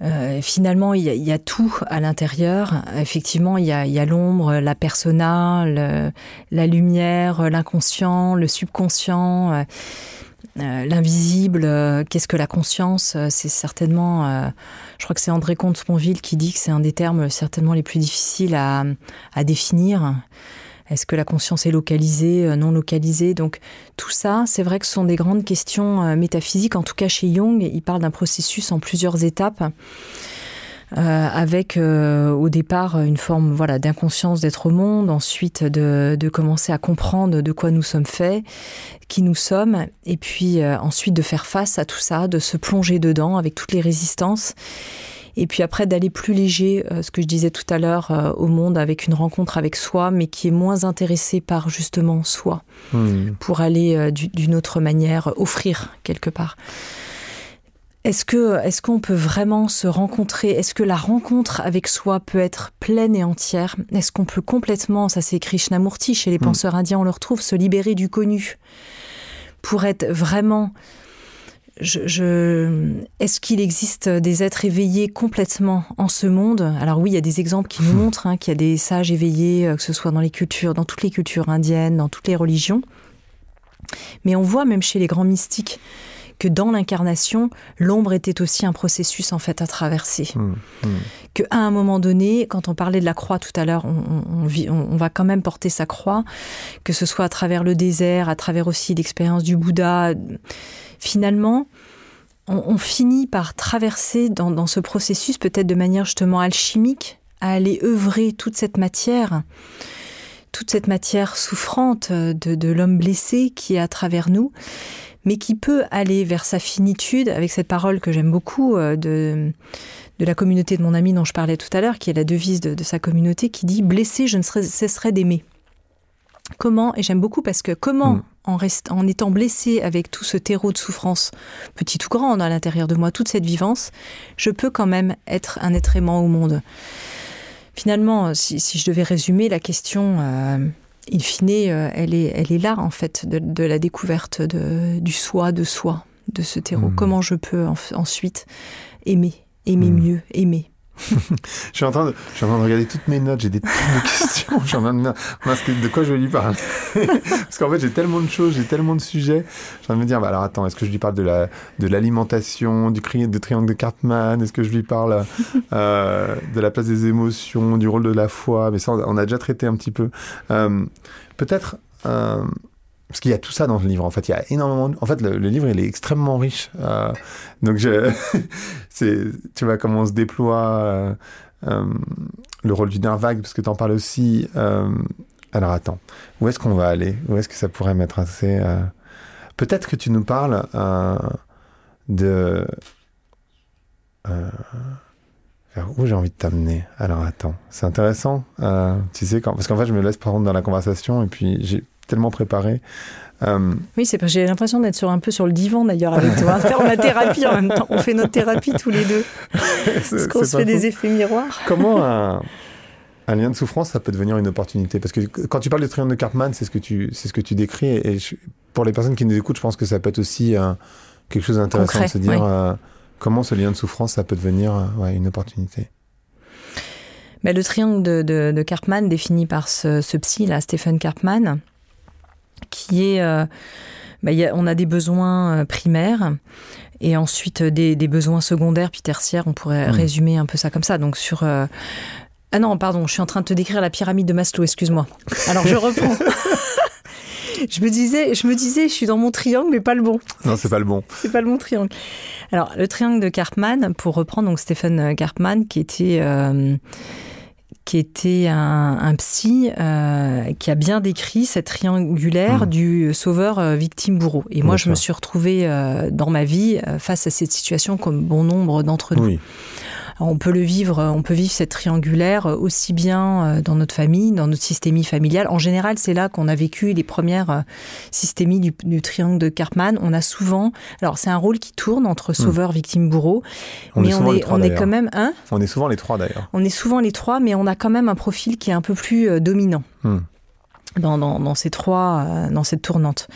[SPEAKER 2] euh, finalement, il y, a, tout à l'intérieur. Effectivement, il y a, l'ombre, la persona, la lumière, l'inconscient, le subconscient, euh, euh, l'invisible. Qu'est-ce que la conscience C'est certainement, je crois que c'est André Comte-Sponville qui dit que c'est un des termes certainement les plus difficiles à, à définir. Est-ce que la conscience est localisée, euh, non localisée? Donc tout ça, c'est vrai que ce sont des grandes questions euh, métaphysiques. En tout cas, chez Jung, il parle d'un processus en plusieurs étapes. Euh, avec au départ une forme voilà d'inconscience d'être au monde, ensuite de, de, commencer à comprendre de quoi nous sommes faits, qui nous sommes, et puis ensuite de faire face à tout ça, de se plonger dedans avec toutes les résistances, et puis après d'aller plus léger, euh, ce que je disais tout à l'heure, euh, au monde avec une rencontre avec soi, mais qui est moins intéressé par justement soi, hmm. pour aller euh, d'une autre manière offrir quelque part. Est-ce que est-ce qu'on peut vraiment se rencontrer? Est-ce que la rencontre avec soi peut être pleine et entière? Est-ce qu'on peut complètement, ça c'est Krishnamurti chez les hmm. penseurs indiens, on le retrouve, se libérer du connu? Pour être vraiment je, Est-ce qu'il existe des êtres éveillés complètement en ce monde? Alors oui, il y a des exemples qui nous montrent hein, qu'il y a des sages éveillés, euh, que ce soit dans les cultures, dans toutes les cultures indiennes, dans toutes les religions. Mais on voit même chez les grands mystiques que dans l'incarnation, l'ombre était aussi un processus en fait à traverser. Mmh, mmh. Que à un moment donné, quand on parlait de la croix tout à l'heure, on, on, va quand même porter sa croix, que ce soit à travers le désert, à travers aussi l'expérience du Bouddha finalement, on, finit par traverser dans, ce processus, peut-être de manière justement alchimique, à aller œuvrer toute cette matière, toute cette matière souffrante de, l'homme blessé qui est à travers nous, mais qui peut aller vers sa finitude avec cette parole que j'aime beaucoup euh, de, de la communauté de mon ami dont je parlais tout à l'heure, qui est la devise de, sa communauté, qui dit Blessé, je ne cesserai d'aimer. Comment, et j'aime beaucoup parce que comment, mm. en, en étant blessé avec tout ce terreau de souffrance, petit ou grand, à l'intérieur de moi, toute cette vivance, je peux quand même être un être aimant au monde. Finalement, si, je devais résumer la question, euh, in fine, euh, elle, est, elle est là, en fait, de, la découverte de, du soi, de soi, de ce terreau. Mm. Comment je peux ensuite aimer, aimer mm. mieux, aimer
[SPEAKER 1] je, suis en train de, regarder toutes mes notes, j'ai des tonnes de questions. je suis en train de de quoi je vais lui parler? Parce qu'en fait, j'ai tellement de choses, j'ai tellement de sujets. Je suis de me dire, bah alors attends, est-ce que je lui parle de la de l'alimentation, du triangle de Cartman? Est-ce que je lui parle euh, de la place des émotions, du rôle de la foi? Mais ça, on a déjà traité un petit peu. Euh, peut-être, euh, parce qu'il y a tout ça dans le livre. En fait, il y a énormément. En fait, le, livre, il est extrêmement riche. Euh, donc, je, c'est, tu vois comment on se déploie euh, euh, le rôle du nerf vague, parce que tu en parles aussi. alors, attends, où est-ce qu'on va aller? Où est-ce que ça pourrait m'être assez Peut-être que tu nous parles de vers où j'ai envie de t'amener? Alors attends, c'est intéressant. tu sais, quand... parce qu'en fait, je me laisse prendre dans la conversation et puis j'ai tellement préparé.
[SPEAKER 2] Euh, oui, c'est j'ai l'impression d'être sur un peu sur le divan d'ailleurs avec toi, faire ma thérapie en même temps. On fait notre thérapie tous les deux. parce qu'on se fait des effets miroirs.
[SPEAKER 1] Comment un, lien de souffrance, ça peut devenir une opportunité? Parce que quand tu parles de triangle de Cartman, c'est ce que tu, c'est ce que tu décris. Et pour les personnes qui nous écoutent, je pense que ça peut être aussi euh, quelque chose d'intéressant de se dire euh, comment ce lien de souffrance, ça peut devenir une opportunité.
[SPEAKER 2] Mais le triangle de, de, Karpman, défini par ce, ce psy, là, Stephen Karpman, qui est... Euh, bah, on a des besoins euh, primaires et ensuite euh, des, besoins secondaires puis tertiaires. On pourrait hmm. résumer un peu ça comme ça. Donc sur... Ah non, pardon, je suis en train de te décrire la pyramide de Maslow, excuse-moi. Alors je reprends. je me disais, je me disais, je suis dans mon triangle, mais pas le bon.
[SPEAKER 1] Non, c'est pas le bon.
[SPEAKER 2] c'est pas le bon triangle. Alors, le triangle de Karpman, pour reprendre donc Stephen Karpman, qui était qui était un, psy euh, qui a bien décrit cette triangulaire mmh. du sauveur euh, victime bourreau. Et moi, je me suis retrouvée euh, dans ma vie face à cette situation comme bon nombre d'entre nous. Oui on peut le vivre, on peut vivre cette triangulaire aussi bien euh, dans notre famille, dans notre systémie familiale. En général, c'est là qu'on a vécu les premières euh, systémies du, triangle de Karpman. On a souvent, alors c'est un rôle qui tourne entre hmm. sauveur, victime, bourreau, mais on est, on est quand même un.
[SPEAKER 1] On est souvent les trois d'ailleurs.
[SPEAKER 2] On est souvent les trois, mais on a quand même un profil qui est un peu plus euh, dominant. Hmm. Dans, dans, ces trois, dans cette tournante.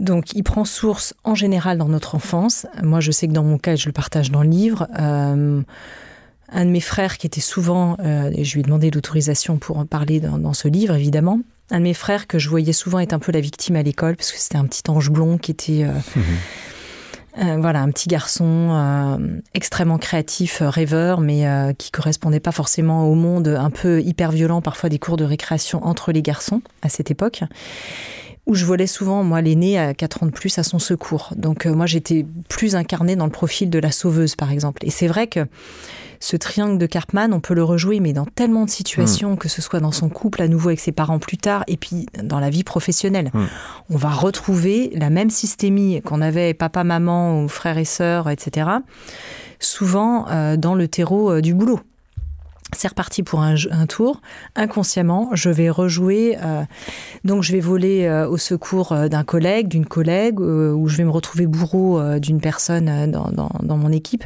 [SPEAKER 2] Donc, il prend source en général dans notre enfance. Moi, je sais que dans mon cas, je le partage dans le livre. Euh, un de mes frères qui était souvent, euh, et je lui ai demandé l'autorisation pour en parler dans, ce livre, évidemment. Un de mes frères que je voyais souvent être un peu la victime à l'école, parce que c'était un petit ange blond qui était. Euh, voilà, un petit garçon extrêmement créatif, rêveur, mais qui correspondait pas forcément au monde un peu hyper violent, parfois des cours de récréation entre les garçons à cette époque où je volais souvent, moi, l'aîné à 4 ans de plus à son secours. Donc, euh, moi, j'étais plus incarnée dans le profil de la sauveuse, par exemple. Et c'est vrai que ce triangle de Karpman, on peut le rejouer, mais dans tellement de situations, hmm. que ce soit dans son couple à nouveau avec ses parents plus tard, et puis dans la vie professionnelle. Hmm. On va retrouver la même systémie qu'on avait papa, maman, ou frères et sœurs, etc. Souvent euh, dans le terreau euh, du boulot c'est reparti pour un, tour. Inconsciemment, je vais rejouer. Euh, donc, je vais voler euh, au secours euh, d'un collègue, d'une collègue, ou je vais me retrouver bourreau d'une personne dans, mon équipe.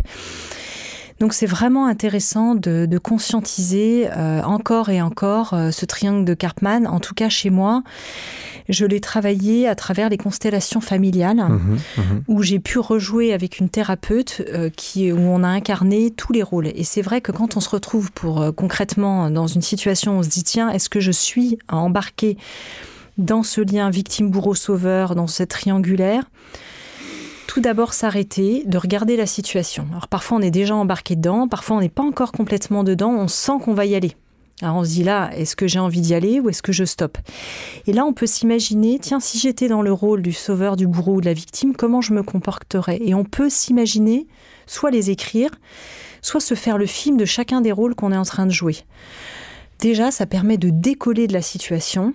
[SPEAKER 2] Donc c'est vraiment intéressant de, conscientiser euh, encore et encore euh, ce triangle de Karpman. En tout cas chez moi, je l'ai travaillé à travers les constellations familiales, mmh mmh où j'ai pu rejouer avec une thérapeute euh, qui, où on a incarné tous les rôles. Et c'est vrai que quand on se retrouve pour concrètement dans une situation où on se dit tiens, est-ce que je suis embarqué dans ce lien victime-bourreau-sauveur, dans cette triangulaire? Tout d'abord s'arrêter, de regarder la situation. Alors parfois on est déjà embarqué dedans, parfois on n'est pas encore complètement dedans, on sent qu'on va y aller. Alors on se dit là, est-ce que j'ai envie d'y aller ou est-ce que je stoppe? Et là on peut s'imaginer, tiens, si j'étais dans le rôle du sauveur, du bourreau ou de la victime, comment je me comporterais? Et on peut s'imaginer, soit les écrire, soit se faire le film de chacun des rôles qu'on est en train de jouer. Déjà, ça permet de décoller de la situation,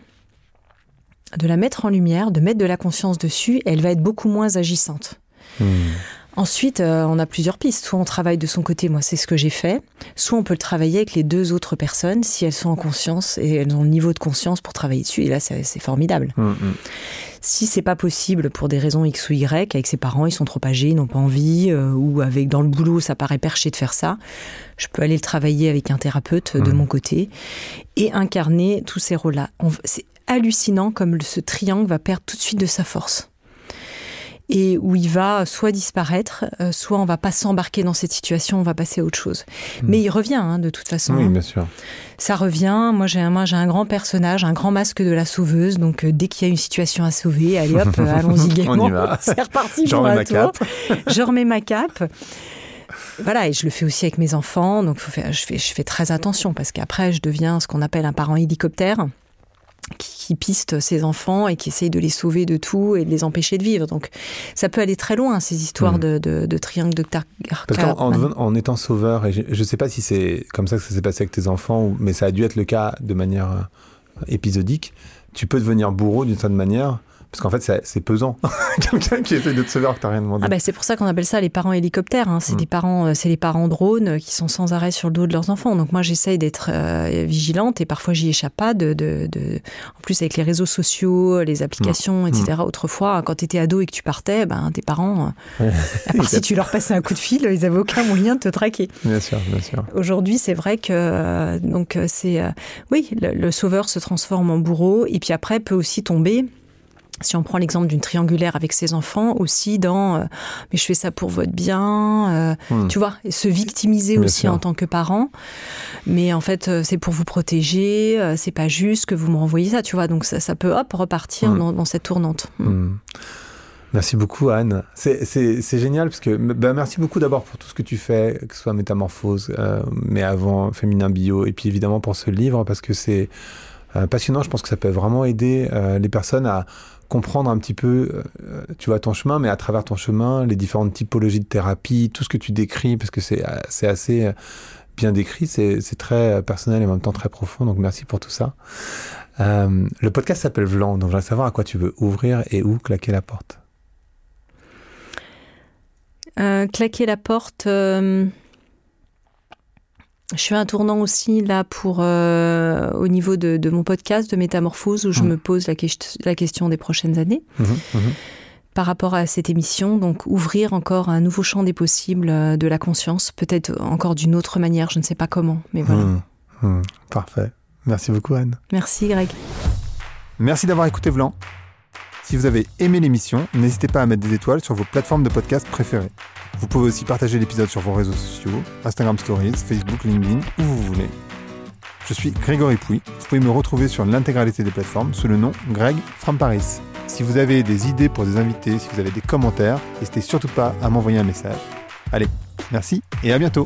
[SPEAKER 2] de la mettre en lumière, de mettre de la conscience dessus, elle va être beaucoup moins agissante. Hmm. Ensuite, euh, on a plusieurs pistes. Soit on travaille de son côté, moi c'est ce que j'ai fait, soit on peut le travailler avec les deux autres personnes si elles sont en conscience et elles ont le niveau de conscience pour travailler dessus. Et là, c'est formidable. Hmm, hmm. Si c'est pas possible pour des raisons X ou Y, avec ses parents, ils sont trop âgés, ils n'ont pas envie, euh, ou avec dans le boulot, ça paraît perché de faire ça, je peux aller le travailler avec un thérapeute de mon côté et incarner tous ces rôles-là. C'est hallucinant comme ce triangle va perdre tout de suite de sa force et où il va soit disparaître, euh, soit on va pas s'embarquer dans cette situation, on va passer à autre chose. Hmm. Mais il revient hein, de toute façon.
[SPEAKER 1] Oui, bien sûr.
[SPEAKER 2] Ça revient. Moi, j'ai un, j'ai un grand personnage, un grand masque de la sauveuse. Donc, euh, dès qu'il y a une situation à sauver, allez hop, allons-y gaiement.
[SPEAKER 1] on y va.
[SPEAKER 2] C'est reparti pour un tour. je remets ma cape. Voilà, et je le fais aussi avec mes enfants. Donc, faut faire, je, fais, je fais très attention parce qu'après, je deviens ce qu'on appelle un parent hélicoptère qui piste ses enfants et qui essaye de les sauver de tout et de les empêcher de vivre. Donc ça peut aller très loin, ces histoires
[SPEAKER 1] Mm.
[SPEAKER 2] de, de, de triangle de
[SPEAKER 1] Parce qu'en en, étant sauveur, et je ne sais pas si c'est comme ça que ça s'est passé avec tes enfants, ou- mais ça a dû être le cas de manière euh, épisodique, tu peux devenir bourreau d'une certaine manière, parce qu'en fait c'est- pesant. Quelqu'un qui essaie de te sauver alors que t'as rien demandé.
[SPEAKER 2] Ah bah, c'est pour ça qu'on appelle ça les parents hélicoptères. hein. C'est
[SPEAKER 1] Mm.
[SPEAKER 2] des parents, euh, c'est les parents drones euh, qui sont sans arrêt sur le dos de leurs enfants. Donc moi j'essaye d'être euh, vigilante et parfois j'y échappe pas. De, de, de- En plus avec les réseaux sociaux, les applications, etc. Autrefois, quand tu étais ado et que tu partais, ben tes parents, euh, à part si tu leur passais un coup de fil, ils avaient aucun moyen de te traquer.
[SPEAKER 1] Bien sûr, bien sûr.
[SPEAKER 2] Aujourd'hui, c'est vrai que euh, donc euh, c'est euh, oui, le, le sauveur se transforme en bourreau et puis après peut aussi tomber. Si on prend l'exemple d'une triangulaire avec ses enfants, aussi dans euh, mais je fais ça pour votre bien, euh,
[SPEAKER 1] Hmm.
[SPEAKER 2] tu vois, et se victimiser
[SPEAKER 1] Bien
[SPEAKER 2] aussi
[SPEAKER 1] sûr.
[SPEAKER 2] en tant que parent. Mais en fait, euh, c'est pour vous protéger, euh, c'est pas juste que vous me renvoyez ça, tu vois. Donc ça, ça peut hop repartir
[SPEAKER 1] Hmm.
[SPEAKER 2] dans, dans cette tournante. Hmm.
[SPEAKER 1] Merci beaucoup Anne. C'est- génial parce que bah, merci beaucoup d'abord pour tout ce que tu fais, que ce soit Métamorphose, mais avant Féminin Bio, et puis évidemment pour ce livre parce que c'est passionnant. Je pense que ça peut vraiment aider les personnes à comprendre un petit peu, euh, tu vois, ton chemin, mais à travers ton chemin, les différentes typologies de thérapie, tout ce que tu décris, parce que c'est euh, assez euh, bien décrit, c'est très personnel et en même temps très profond. Donc merci pour tout ça. Le podcast s'appelle Vlan, donc je voudrais savoir à quoi tu veux ouvrir et où claquer la porte.
[SPEAKER 2] Claquer la porte. Je suis à un tournant aussi là pour euh, au niveau de, de mon podcast de Métamorphose où je
[SPEAKER 1] Mm.
[SPEAKER 2] me pose la, ques- la question des prochaines années
[SPEAKER 1] Mhm, mhm.
[SPEAKER 2] par rapport à cette émission. Donc ouvrir encore un nouveau champ des possibles euh, de la conscience, peut-être encore d'une autre manière, je ne sais pas comment, mais voilà.
[SPEAKER 1] Parfait. Merci beaucoup Anne.
[SPEAKER 2] Merci Greg.
[SPEAKER 1] Merci d'avoir écouté Vlan. Si vous avez aimé l'émission, n'hésitez pas à mettre des étoiles sur vos plateformes de podcast préférées. Vous pouvez aussi partager l'épisode sur vos réseaux sociaux, Instagram Stories, Facebook, LinkedIn, où vous voulez. Je suis Grégory Pouy. Vous pouvez me retrouver sur l'intégralité des plateformes sous le nom Greg from Paris. Si vous avez des idées pour des invités, si vous avez des commentaires, n'hésitez surtout pas à m'envoyer un message. Allez, merci et à bientôt